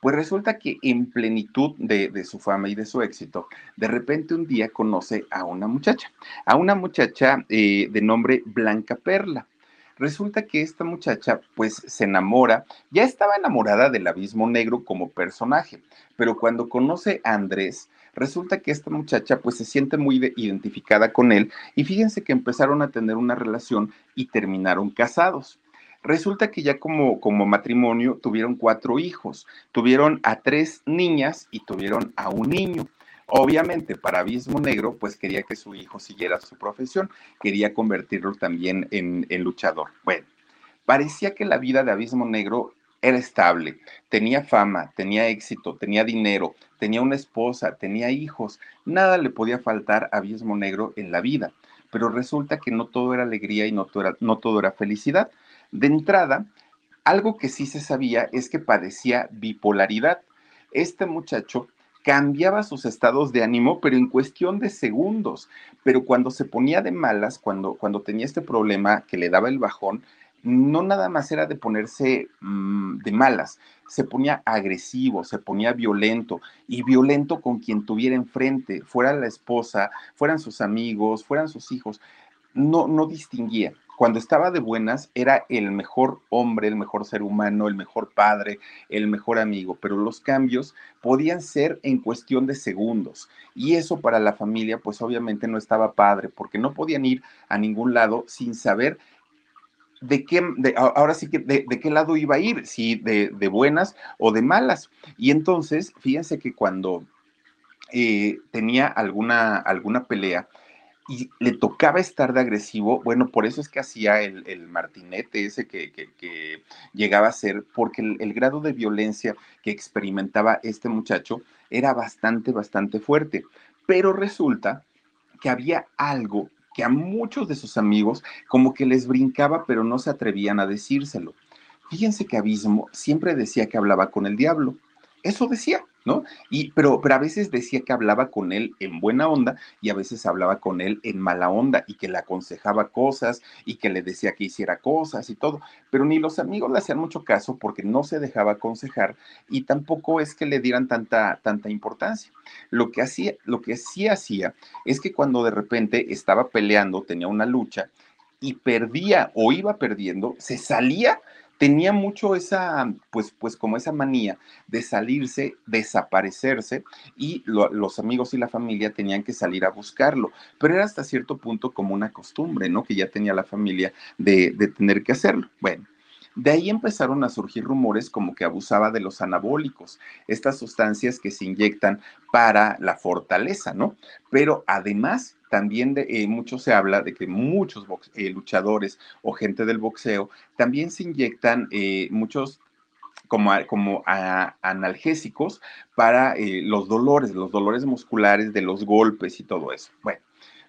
A: pues resulta que en plenitud de, su fama y de su éxito, de repente un día conoce a una muchacha, a una muchacha eh, de nombre Blanca Perla. Resulta que esta muchacha pues se enamora, ya estaba enamorada del abismo negro como personaje, pero cuando conoce a Andrés, resulta que esta muchacha pues se siente muy identificada con él y fíjense que empezaron a tener una relación y terminaron casados. Resulta que ya como, como matrimonio tuvieron cuatro hijos, tuvieron a tres niñas y tuvieron a un niño. Obviamente, para Abismo Negro, pues quería que su hijo siguiera su profesión, quería convertirlo también en, en, luchador. Bueno, parecía que la vida de Abismo Negro era estable, tenía fama, tenía éxito, tenía dinero, tenía una esposa, tenía hijos, nada le podía faltar a Abismo Negro en la vida, pero resulta que no todo era alegría y no todo no todo era felicidad. De entrada, algo que sí se sabía es que padecía bipolaridad. Este muchacho cambiaba sus estados de ánimo, pero en cuestión de segundos. Pero cuando se ponía de malas, cuando, cuando tenía este problema que le daba el bajón, no nada más era de ponerse mm, de malas, se ponía agresivo, se ponía violento y violento con quien tuviera enfrente, fuera la esposa, fueran sus amigos, fueran sus hijos, no, no distinguía cuando estaba de buenas era el mejor hombre, el mejor ser humano, el mejor padre, el mejor amigo, pero los cambios podían ser en cuestión de segundos. Y eso para la familia, pues obviamente no estaba padre, porque no podían ir a ningún lado sin saber de qué, ahora sí que de, qué lado iba a ir, si de, buenas o de malas. Y entonces, fíjense que cuando eh, tenía alguna, alguna pelea, y le tocaba estar de agresivo, bueno, por eso es que hacía el, martinete ese que, llegaba a ser, porque el, grado de violencia que experimentaba este muchacho era bastante, bastante fuerte. Pero resulta que había algo que a muchos de sus amigos como que les brincaba, pero no se atrevían a decírselo. Fíjense que Abismo siempre decía que hablaba con el diablo. Eso decía, ¿no? Y, pero, pero a veces decía que hablaba con él en buena onda y a veces hablaba con él en mala onda y que le aconsejaba cosas y que le decía que hiciera cosas y todo. Pero ni los amigos le hacían mucho caso porque no se dejaba aconsejar y tampoco es que le dieran tanta, tanta importancia. Lo que, hacía, lo que sí hacía es que cuando de repente estaba peleando, tenía una lucha y perdía o iba perdiendo, se salía tenía mucho esa, pues, pues como esa manía de salirse, desaparecerse y los amigos y la familia tenían que salir a buscarlo, pero era hasta cierto punto como una costumbre, ¿no? Que ya tenía la familia de, de tener que hacerlo. Bueno. De ahí empezaron a surgir rumores como que abusaba de los anabólicos, estas sustancias que se inyectan para la fortaleza, ¿no? Pero además también de, eh, mucho se habla de que muchos eh, luchadores o gente del boxeo también se inyectan eh, muchos como, como analgésicos para los dolores, los dolores musculares de los golpes y todo eso. Bueno,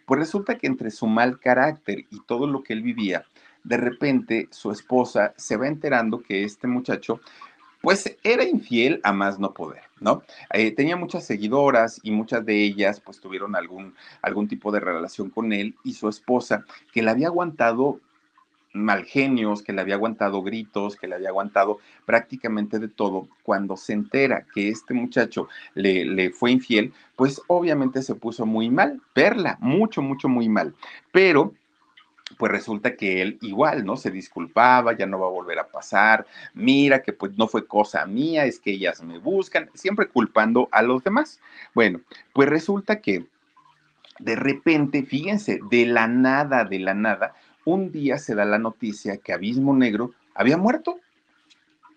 A: pues resulta que entre su mal carácter y todo lo que él vivía, de repente su esposa se va enterando que este muchacho pues era infiel a más no poder, ¿no? Eh, tenía muchas seguidoras y muchas de ellas pues tuvieron algún, algún tipo de relación con él y su esposa que le había aguantado mal genios, que le había aguantado gritos, que le había aguantado prácticamente de todo, cuando se entera que este muchacho le, le fue infiel, pues obviamente se puso muy mal, Perla, mucho, mucho, muy mal. Pero pues resulta que él igual, ¿no? Se disculpaba, ya no va a volver a pasar, mira que pues no fue cosa mía, es que ellas me buscan, siempre culpando a los demás. Bueno, pues resulta que de repente, fíjense, de la nada, de la nada, un día se da la noticia que Abismo Negro había muerto.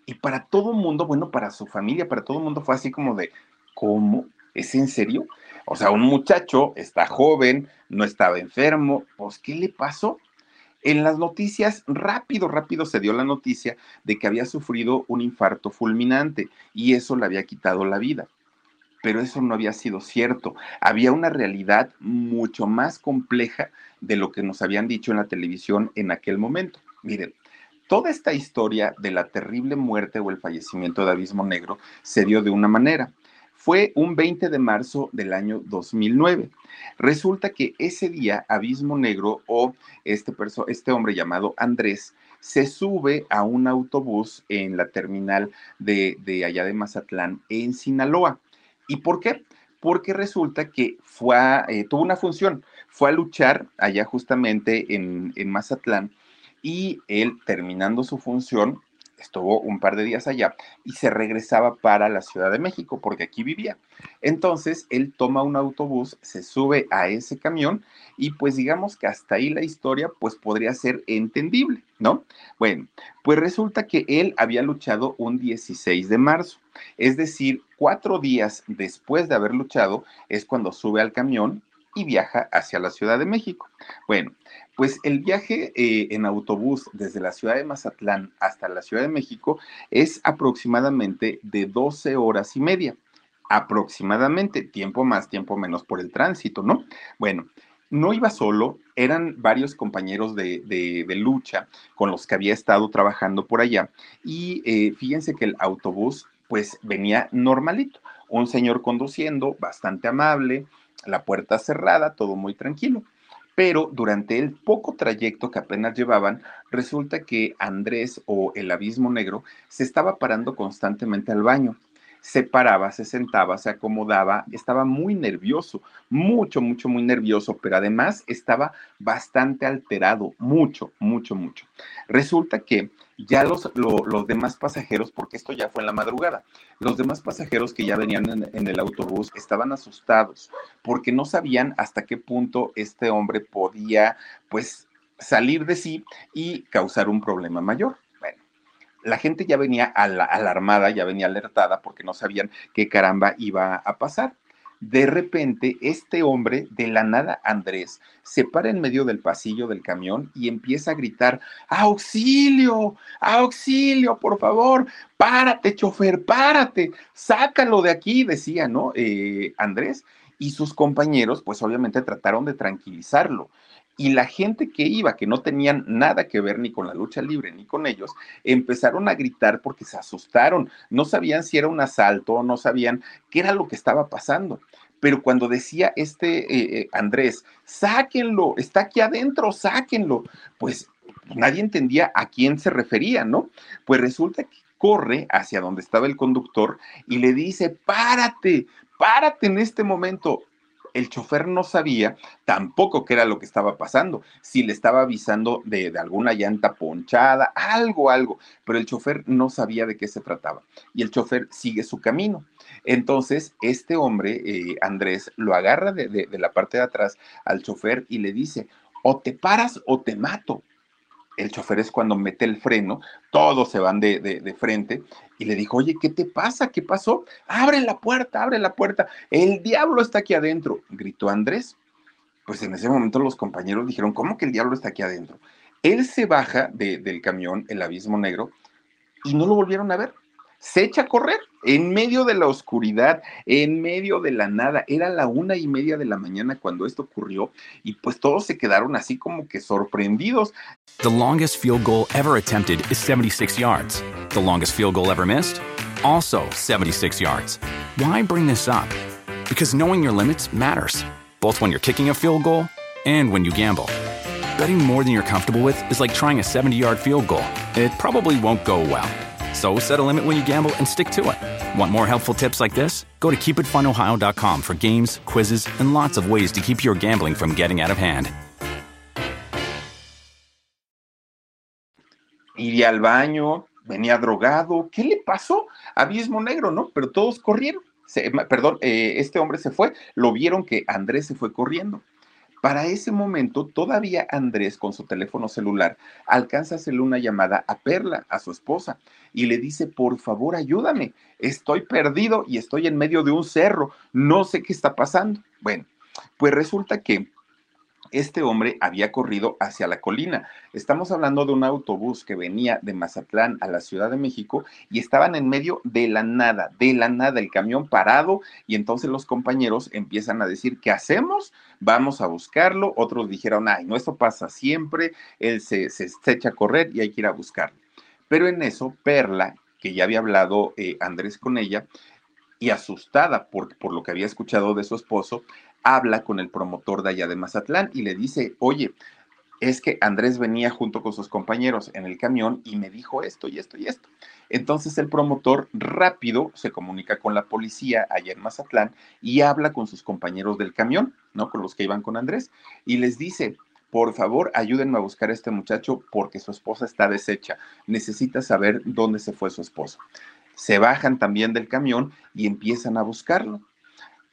A: Y para todo el mundo, bueno, para su familia, para todo el mundo fue así como de, ¿cómo? ¿Es en serio? O sea, un muchacho está joven, no estaba enfermo, pues ¿qué le pasó? En las noticias, rápido, rápido se dio la noticia de que había sufrido un infarto fulminante y eso le había quitado la vida. Pero eso no había sido cierto. Había una realidad mucho más compleja de lo que nos habían dicho en la televisión en aquel momento. Miren, toda esta historia de la terrible muerte o el fallecimiento de Abismo Negro se dio de una manera fue un 20 de marzo del año 2009. Resulta que ese día Abismo Negro o este, este hombre llamado Andrés se sube a un autobús en la terminal de, allá de Mazatlán en Sinaloa. ¿Y por qué? Porque resulta que fue eh, tuvo una función, fue a luchar allá justamente en, en Mazatlán y él terminando su función estuvo un par de días allá y se regresaba para la Ciudad de México porque aquí vivía. Entonces él toma un autobús, se sube a ese camión y pues digamos que hasta ahí la historia pues podría ser entendible, ¿no? Bueno, pues resulta que él había luchado un 16 de marzo, es decir, cuatro días después de haber luchado es cuando sube al camión y viaja hacia la Ciudad de México. Bueno, pues el viaje eh, en autobús desde la ciudad de Mazatlán hasta la Ciudad de México es aproximadamente de 12 horas y media. Aproximadamente, tiempo más, tiempo menos por el tránsito, ¿no? Bueno, no iba solo, eran varios compañeros de, lucha con los que había estado trabajando por allá. Y eh, fíjense que el autobús pues venía normalito, un señor conduciendo, bastante amable, la puerta cerrada, todo muy tranquilo. Pero durante el poco trayecto que apenas llevaban, resulta que Andrés o el Abismo Negro se estaba parando constantemente al baño se paraba, se sentaba, se acomodaba, estaba muy nervioso, mucho, mucho, muy nervioso, pero además estaba bastante alterado, mucho, mucho, mucho. Resulta que ya los, los demás pasajeros, porque esto ya fue en la madrugada, los demás pasajeros que ya venían en, el autobús estaban asustados porque no sabían hasta qué punto este hombre podía, pues, salir de sí y causar un problema mayor la gente ya venía alarmada, ya venía alertada porque no sabían qué caramba iba a pasar. De repente, este hombre, de la nada Andrés, se para en medio del pasillo del camión y empieza a gritar, auxilio, auxilio, por favor, párate, chofer, párate, sácalo de aquí, decía, ¿no? Eh, Andrés. Y sus compañeros, pues obviamente trataron de tranquilizarlo y la gente que iba, que no tenían nada que ver ni con la lucha libre ni con ellos, empezaron a gritar porque se asustaron, no sabían si era un asalto, no sabían qué era lo que estaba pasando. Pero cuando decía este eh, eh, Andrés, sáquenlo, está aquí adentro, sáquenlo, pues nadie entendía a quién se refería, ¿no? Pues resulta que corre hacia donde estaba el conductor y le dice, párate, párate en este momento el chofer no sabía tampoco qué era lo que estaba pasando, si le estaba avisando de, alguna llanta ponchada, algo, algo, pero el chofer no sabía de qué se trataba y el chofer sigue su camino. Entonces, este hombre, eh, Andrés, lo agarra de, de la parte de atrás al chofer y le dice, o te paras o te mato el chofer es cuando mete el freno, todos se van de, frente y le dijo, oye, ¿qué te pasa? ¿Qué pasó? Abre la puerta, abre la puerta, el diablo está aquí adentro, gritó Andrés. Pues en ese momento los compañeros dijeron, ¿cómo que el diablo está aquí adentro? Él se baja del camión, el abismo negro, y no lo volvieron a ver se echa a correr en medio de la oscuridad, en medio de la nada. Era la una y media de la mañana cuando esto ocurrió y pues todos se quedaron así como que sorprendidos.
B: The longest field goal ever attempted is 76 yards. The longest field goal ever missed? Also 76 yards. Why bring this up? Because knowing your limits matters, both when you're kicking a field goal and when you gamble. Betting more than you're comfortable with is like trying a 70 yard field goal. It probably won't go well. So set a limit when you gamble and stick to it. Want more helpful tips like this? Go to keepitfunohio.com for games, quizzes, and lots of ways to keep your gambling from getting out of hand.
A: Iría al baño, venía drogado. ¿Qué le pasó? Abismo negro, ¿no? Pero todos corrieron. Se, perdón, eh, este hombre se fue. Lo vieron que Andrés se fue corriendo. Para ese momento, todavía Andrés con su teléfono celular alcanza a hacerle una llamada a Perla, a su esposa, y le dice, por favor, ayúdame, estoy perdido y estoy en medio de un cerro, no sé qué está pasando. Bueno, pues resulta que este hombre había corrido hacia la colina. Estamos hablando de un autobús que venía de Mazatlán a la Ciudad de México y estaban en medio de la nada, de la nada, el camión parado y entonces los compañeros empiezan a decir, ¿qué hacemos? Vamos a buscarlo. Otros dijeron, ay, no, esto pasa siempre, él se, se, echa a correr y hay que ir a buscarlo. Pero en eso, Perla, que ya había hablado eh, Andrés con ella, y asustada por, por lo que había escuchado de su esposo, habla con el promotor de allá de Mazatlán y le dice, oye, es que Andrés venía junto con sus compañeros en el camión y me dijo esto y esto y esto. Entonces el promotor rápido se comunica con la policía allá en Mazatlán y habla con sus compañeros del camión, ¿no? Con los que iban con Andrés y les dice, por favor, ayúdenme a buscar a este muchacho porque su esposa está deshecha. Necesita saber dónde se fue su esposo. Se bajan también del camión y empiezan a buscarlo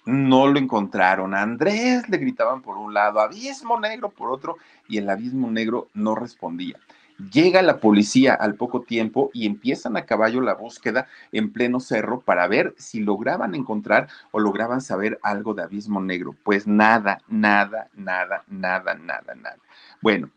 A: no lo encontraron. Andrés le gritaban por un lado, abismo negro por otro, y el abismo negro no respondía. Llega la policía al poco tiempo y empiezan a caballo la búsqueda en pleno cerro para ver si lograban encontrar o lograban saber algo de abismo negro. Pues nada, nada, nada, nada, nada, nada. Bueno,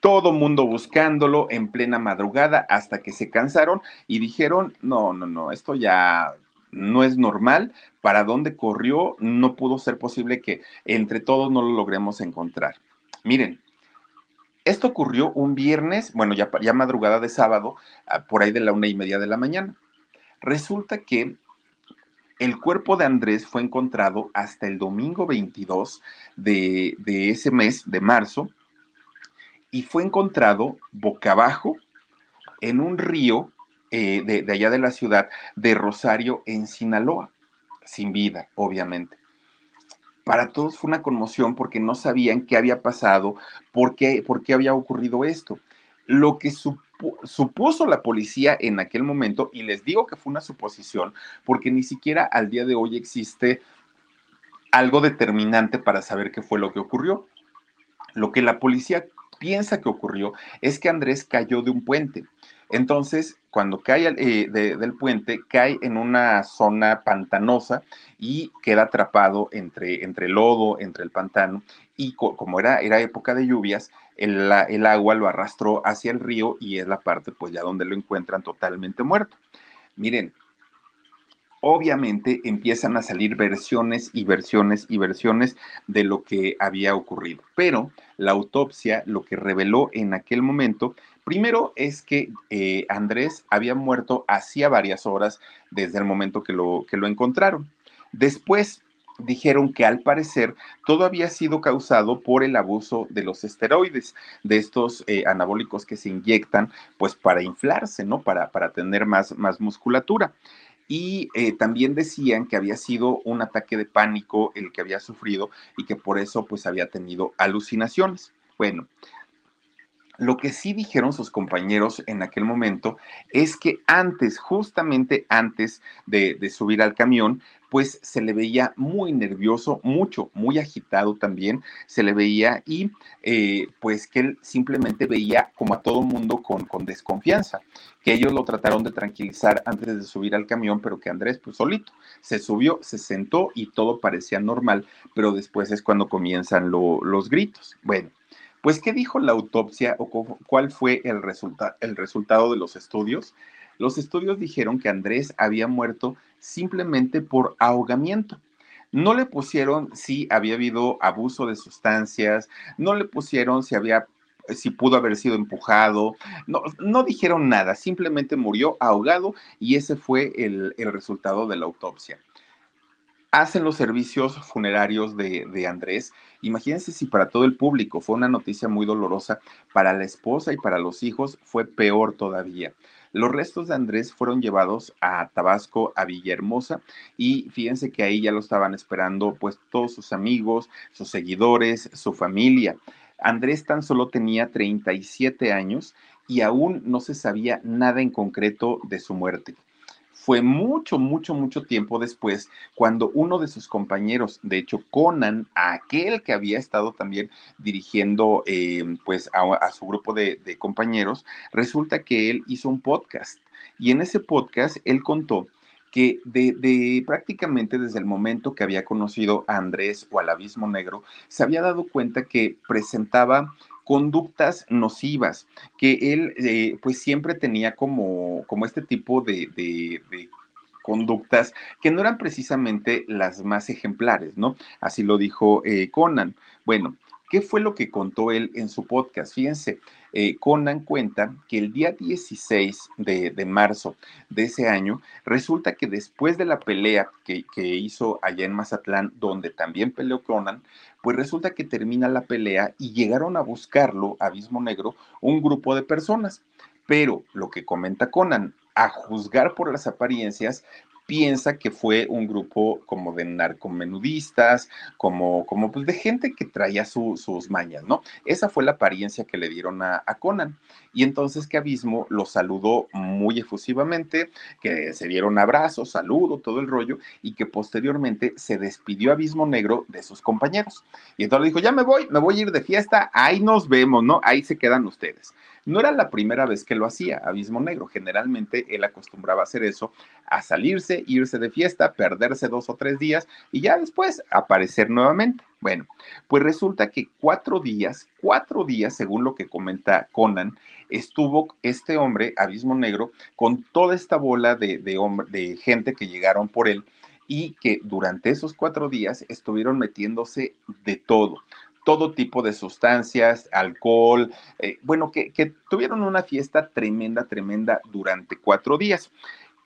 A: todo mundo buscándolo en plena madrugada hasta que se cansaron y dijeron, no, no, no, esto ya no es normal, para dónde corrió, no pudo ser posible que entre todos no lo logremos encontrar. Miren, esto ocurrió un viernes, bueno, ya, ya madrugada de sábado, ah, por ahí de la una y media de la mañana. Resulta que el cuerpo de Andrés fue encontrado hasta el domingo 22 de, de ese mes, de marzo, y fue encontrado boca abajo en un río eh, de, allá de la ciudad de Rosario en Sinaloa, sin vida, obviamente. Para todos fue una conmoción porque no sabían qué había pasado, por qué, por qué había ocurrido esto. Lo que supuso la policía en aquel momento, y les digo que fue una suposición, porque ni siquiera al día de hoy existe algo determinante para saber qué fue lo que ocurrió. Lo que la policía piensa que ocurrió es que Andrés cayó de un puente. Entonces, cuando cae eh, del puente, cae en una zona pantanosa y queda atrapado entre, entre lodo, entre el pantano, y como era, era época de lluvias, el, el, agua lo arrastró hacia el río y es la parte pues ya donde lo encuentran totalmente muerto. Miren, obviamente empiezan a salir versiones y versiones y versiones de lo que había ocurrido, pero la autopsia lo que reveló en aquel momento Primero es que eh, Andrés había muerto hacía varias horas desde el momento que lo, que lo encontraron. Después dijeron que al parecer todo había sido causado por el abuso de los esteroides, de estos eh, anabólicos que se inyectan pues para inflarse, ¿no? Para, para tener más, más musculatura. Y eh, también decían que había sido un ataque de pánico el que había sufrido y que por eso pues había tenido alucinaciones. Bueno, lo que sí dijeron sus compañeros en aquel momento es que antes, justamente antes de, subir al camión, pues se le veía muy nervioso, mucho, muy agitado también, se le veía y eh, pues que él simplemente veía como a todo mundo con, con desconfianza, que ellos lo trataron de tranquilizar antes de subir al camión, pero que Andrés pues solito se subió, se sentó y todo parecía normal, pero después es cuando comienzan los gritos. Bueno. Pues, ¿qué dijo la autopsia o cuál fue el, el resultado de los estudios? Los estudios dijeron que Andrés había muerto simplemente por ahogamiento. No le pusieron si había habido abuso de sustancias, no le pusieron si había si pudo haber sido empujado, no, no dijeron nada, simplemente murió ahogado y ese fue el, el resultado de la autopsia hacen los servicios funerarios de, Andrés. Imagínense si para todo el público fue una noticia muy dolorosa, para la esposa y para los hijos fue peor todavía. Los restos de Andrés fueron llevados a Tabasco, a Villahermosa, y fíjense que ahí ya lo estaban esperando pues todos sus amigos, sus seguidores, su familia. Andrés tan solo tenía 37 años y aún no se sabía nada en concreto de su muerte fue mucho, mucho, mucho tiempo después cuando uno de sus compañeros, de hecho Conan, aquel que había estado también dirigiendo eh, pues a, su grupo de, de compañeros, resulta que él hizo un podcast. Y en ese podcast él contó que de, prácticamente desde el momento que había conocido a Andrés o al Abismo Negro, se había dado cuenta que presentaba conductas nocivas, que él eh, pues siempre tenía como, como este tipo de, conductas que no eran precisamente las más ejemplares, ¿no? Así lo dijo eh, Conan. Bueno, ¿qué fue lo que contó él en su podcast? Fíjense, eh, Conan cuenta que el día 16 de, marzo de ese año, resulta que después de la pelea que, hizo allá en Mazatlán, donde también peleó Conan, pues resulta que termina la pelea y llegaron a buscarlo, Abismo Negro, un grupo de personas. Pero lo que comenta Conan, a juzgar por las apariencias, piensa que fue un grupo como de narcomenudistas, como, como pues de gente que traía sus mañas, ¿no? Esa fue la apariencia que le dieron a, Conan. Y entonces que Abismo lo saludó muy efusivamente, que se dieron abrazos, saludo, todo el rollo, y que posteriormente se despidió Abismo Negro de sus compañeros. Y entonces le dijo, ya me voy, me voy a ir de fiesta, ahí nos vemos, ¿no? Ahí se quedan ustedes. No era la primera vez que lo hacía, Abismo Negro. Generalmente él acostumbraba a hacer eso, a salirse, irse de fiesta, perderse dos o tres días y ya después aparecer nuevamente. Bueno, pues resulta que cuatro días, cuatro días, según lo que comenta Conan, estuvo este hombre, Abismo Negro, con toda esta bola de, de, de gente que llegaron por él y que durante esos cuatro días estuvieron metiéndose de todo todo tipo de sustancias, alcohol, eh, bueno, que, tuvieron una fiesta tremenda, tremenda durante cuatro días,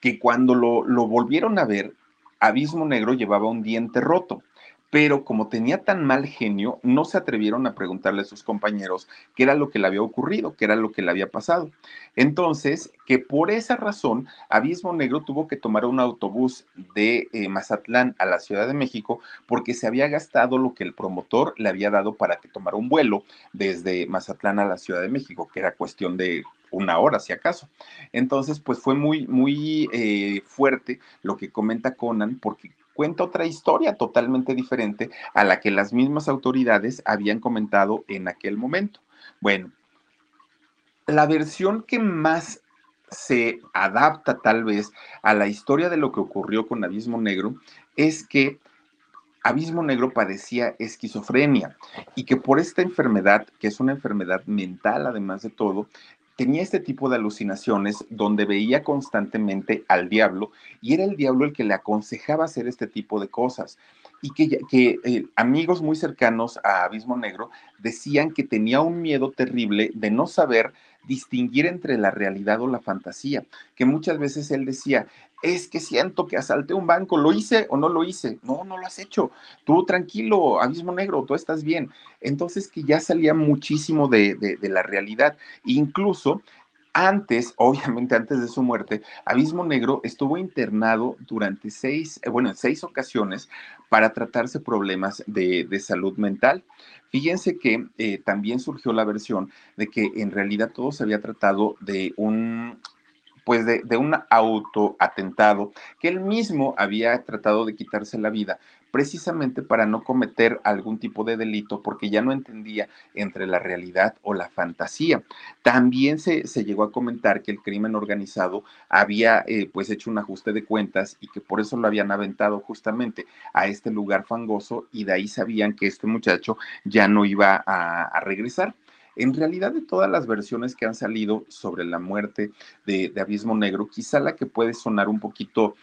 A: que cuando lo, lo volvieron a ver, Abismo Negro llevaba un diente roto pero como tenía tan mal genio, no se atrevieron a preguntarle a sus compañeros qué era lo que le había ocurrido, qué era lo que le había pasado. Entonces, que por esa razón, Abismo Negro tuvo que tomar un autobús de eh, Mazatlán a la Ciudad de México porque se había gastado lo que el promotor le había dado para que tomara un vuelo desde Mazatlán a la Ciudad de México, que era cuestión de una hora, si acaso. Entonces, pues fue muy, muy eh, fuerte lo que comenta Conan, porque cuenta otra historia totalmente diferente a la que las mismas autoridades habían comentado en aquel momento. Bueno, la versión que más se adapta tal vez a la historia de lo que ocurrió con Abismo Negro es que Abismo Negro padecía esquizofrenia y que por esta enfermedad, que es una enfermedad mental además de todo, tenía este tipo de alucinaciones donde veía constantemente al diablo y era el diablo el que le aconsejaba hacer este tipo de cosas. Y que, eh, amigos muy cercanos a Abismo Negro decían que tenía un miedo terrible de no saber distinguir entre la realidad o la fantasía, que muchas veces él decía, es que siento que asalté un banco, ¿lo hice o no lo hice? No, no lo has hecho. Tú tranquilo, abismo negro, tú estás bien. Entonces que ya salía muchísimo de, de, la realidad. Incluso antes, obviamente antes de su muerte, Abismo Negro estuvo internado durante seis, eh, bueno, en seis ocasiones para tratarse problemas de, de salud mental. Fíjense que eh, también surgió la versión de que en realidad todo se había tratado de un pues de, de, un autoatentado que él mismo había tratado de quitarse la vida precisamente para no cometer algún tipo de delito porque ya no entendía entre la realidad o la fantasía. También se, se llegó a comentar que el crimen organizado había eh, pues hecho un ajuste de cuentas y que por eso lo habían aventado justamente a este lugar fangoso y de ahí sabían que este muchacho ya no iba a regresar. En realidad, de todas las versiones que han salido sobre la muerte de, Abismo Negro, quizá la que puede sonar un poquito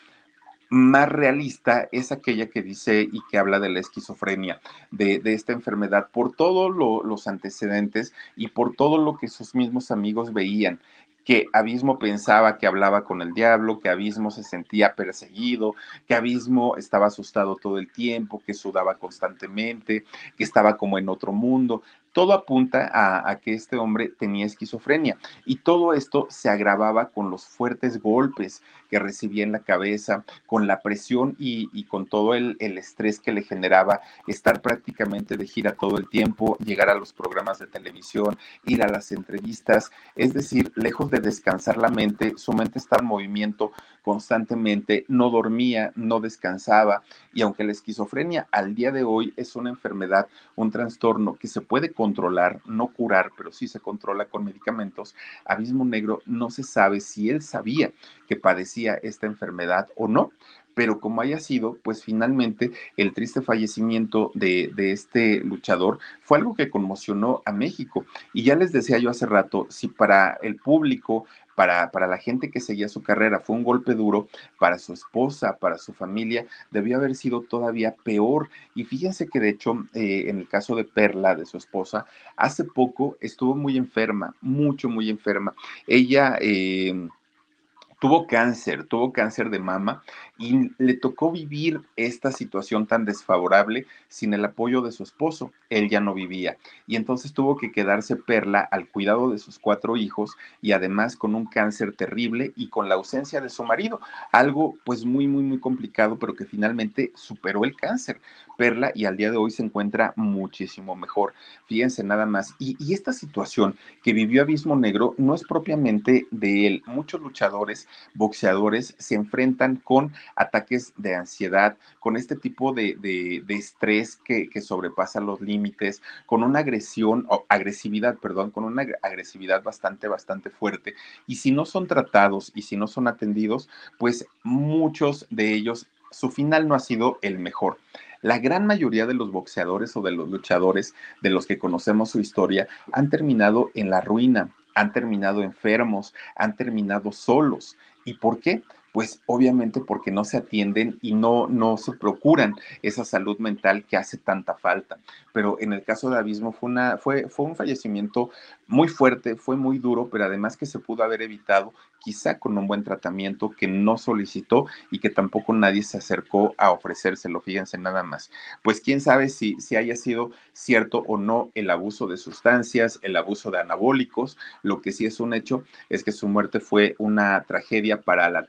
A: más realista es aquella que dice y que habla de la esquizofrenia, de, esta enfermedad, por todos los antecedentes y por todo lo que sus mismos amigos veían que Abismo pensaba que hablaba con el diablo, que Abismo se sentía perseguido, que Abismo estaba asustado todo el tiempo, que sudaba constantemente, que estaba como en otro mundo todo apunta a, que este hombre tenía esquizofrenia y todo esto se agravaba con los fuertes golpes que recibía en la cabeza, con la presión y, con todo el, estrés que le generaba estar prácticamente de gira todo el tiempo, llegar a los programas de televisión, ir a las entrevistas, es decir, lejos de descansar la mente, su mente está en movimiento constantemente, no dormía, no descansaba y aunque la esquizofrenia al día de hoy es una enfermedad, un trastorno que se puede no curar, pero sí se controla con medicamentos, Abismo Negro no se sabe si él sabía que padecía esta enfermedad o no pero como haya sido, pues finalmente el triste fallecimiento de, de, este luchador fue algo que conmocionó a México. Y ya les decía yo hace rato, si para el público para, para la gente que seguía su carrera fue un golpe duro, para su esposa, para su familia, debió haber sido todavía peor. Y fíjense que de hecho, eh, en el caso de Perla, de su esposa, hace poco estuvo muy enferma, mucho, muy enferma. Ella... Eh, tuvo cáncer, tuvo cáncer de mama y le tocó vivir esta situación tan desfavorable sin el apoyo de su esposo. Él ya no vivía y entonces tuvo que quedarse Perla al cuidado de sus cuatro hijos y además con un cáncer terrible y con la ausencia de su marido. Algo pues muy, muy, muy complicado, pero que finalmente superó el cáncer. Perla y al día de hoy se encuentra muchísimo mejor. Fíjense nada más. Y, y esta situación que vivió Abismo Negro no es propiamente de él. Muchos luchadores, boxeadores se enfrentan con ataques de ansiedad, con este tipo de, estrés que, sobrepasa los límites, con una agresión, o agresividad, perdón, con una agresividad bastante, bastante fuerte. Y si no son tratados y si no son atendidos, pues muchos de ellos, su final no ha sido el mejor. La gran mayoría de los boxeadores o de los luchadores de los que conocemos su historia han terminado en la ruina, han terminado enfermos, han terminado solos. ¿Y por qué? Pues obviamente porque no se atienden y no, no se procuran esa salud mental que hace tanta falta. Pero en el caso de Abismo fue, una, fue, fue un fallecimiento muy fuerte, fue muy duro, pero además que se pudo haber evitado quizá con un buen tratamiento que no solicitó y que tampoco nadie se acercó a ofrecérselo, fíjense nada más. Pues quién sabe si, si haya sido cierto o no el abuso de sustancias, el abuso de anabólicos, lo que sí es un hecho es que su muerte fue una tragedia para la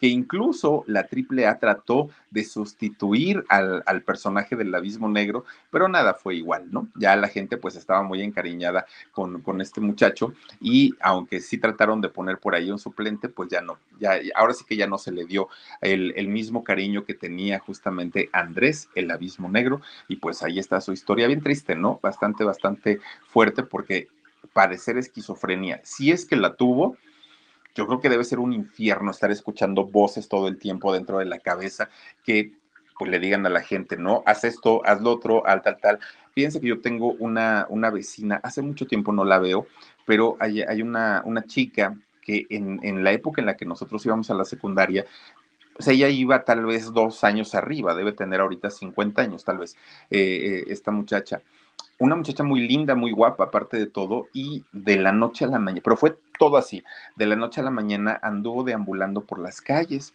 A: Que incluso la AAA trató de sustituir al, al personaje del abismo negro, pero nada fue igual, ¿no? Ya la gente pues estaba muy encariñada con, con este muchacho y aunque sí trataron de poner por ahí un suplente, pues ya no, ya, ahora sí que ya no se le dio el, el mismo cariño que tenía justamente Andrés, el abismo negro, y pues ahí está su historia, bien triste, ¿no? Bastante, bastante fuerte porque parecer esquizofrenia, si es que la tuvo, yo creo que debe ser un infierno estar escuchando voces todo el tiempo dentro de la cabeza que pues le digan a la gente, no, haz esto, haz lo otro, al tal, tal. Fíjense que yo tengo una, una vecina, hace mucho tiempo no la veo, pero hay, hay una, una chica que en, la época en la que nosotros íbamos a la secundaria, pues ella iba tal vez dos años arriba, debe tener ahorita 50 años tal vez, eh, eh, esta muchacha. Una muchacha muy linda, muy guapa, aparte de todo, y de la noche a la mañana, pero fue todo así, de la noche a la mañana anduvo deambulando por las calles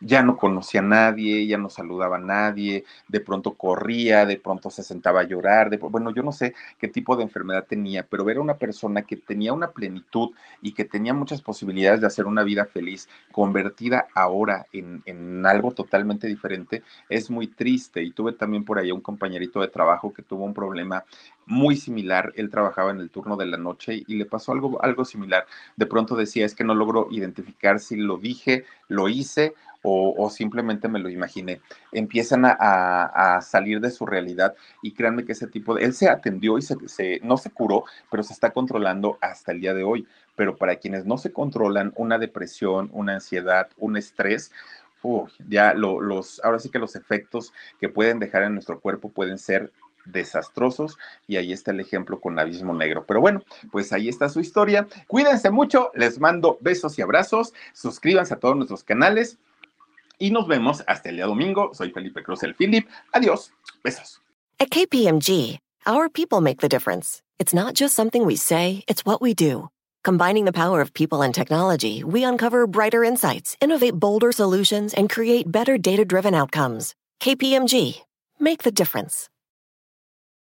A: ya no conocía a nadie, ya no saludaba a nadie, de pronto corría, de pronto se sentaba a llorar, de, bueno, yo no sé qué tipo de enfermedad tenía, pero era una persona que tenía una plenitud y que tenía muchas posibilidades de hacer una vida feliz, convertida ahora en, en algo totalmente diferente, es muy triste. Y tuve también por ahí un compañerito de trabajo que tuvo un problema muy similar. Él trabajaba en el turno de la noche y le pasó algo, algo similar. De pronto decía, es que no logro identificar si lo dije, lo hice o, simplemente me lo imaginé. Empiezan a, salir de su realidad y créanme que ese tipo de... Él se atendió y se, no se curó, pero se está controlando hasta el día de hoy. Pero para quienes no se controlan, una depresión, una ansiedad, un estrés, ya los, ahora sí que los efectos que pueden dejar en nuestro cuerpo pueden ser desastrosos y ahí está el ejemplo con Abismo Negro. Pero bueno, pues ahí está su historia. Cuídense mucho, les mando besos y abrazos, suscríbanse a todos nuestros canales y nos vemos hasta el día domingo. Soy Felipe Cruz el Philip. Adiós. Besos.
C: At KPMG, our people make the difference. It's not just something we say, it's what we do. Combining the power of people and technology, we uncover brighter insights, innovate bolder solutions, and create better data driven outcomes. KPMG, make the difference.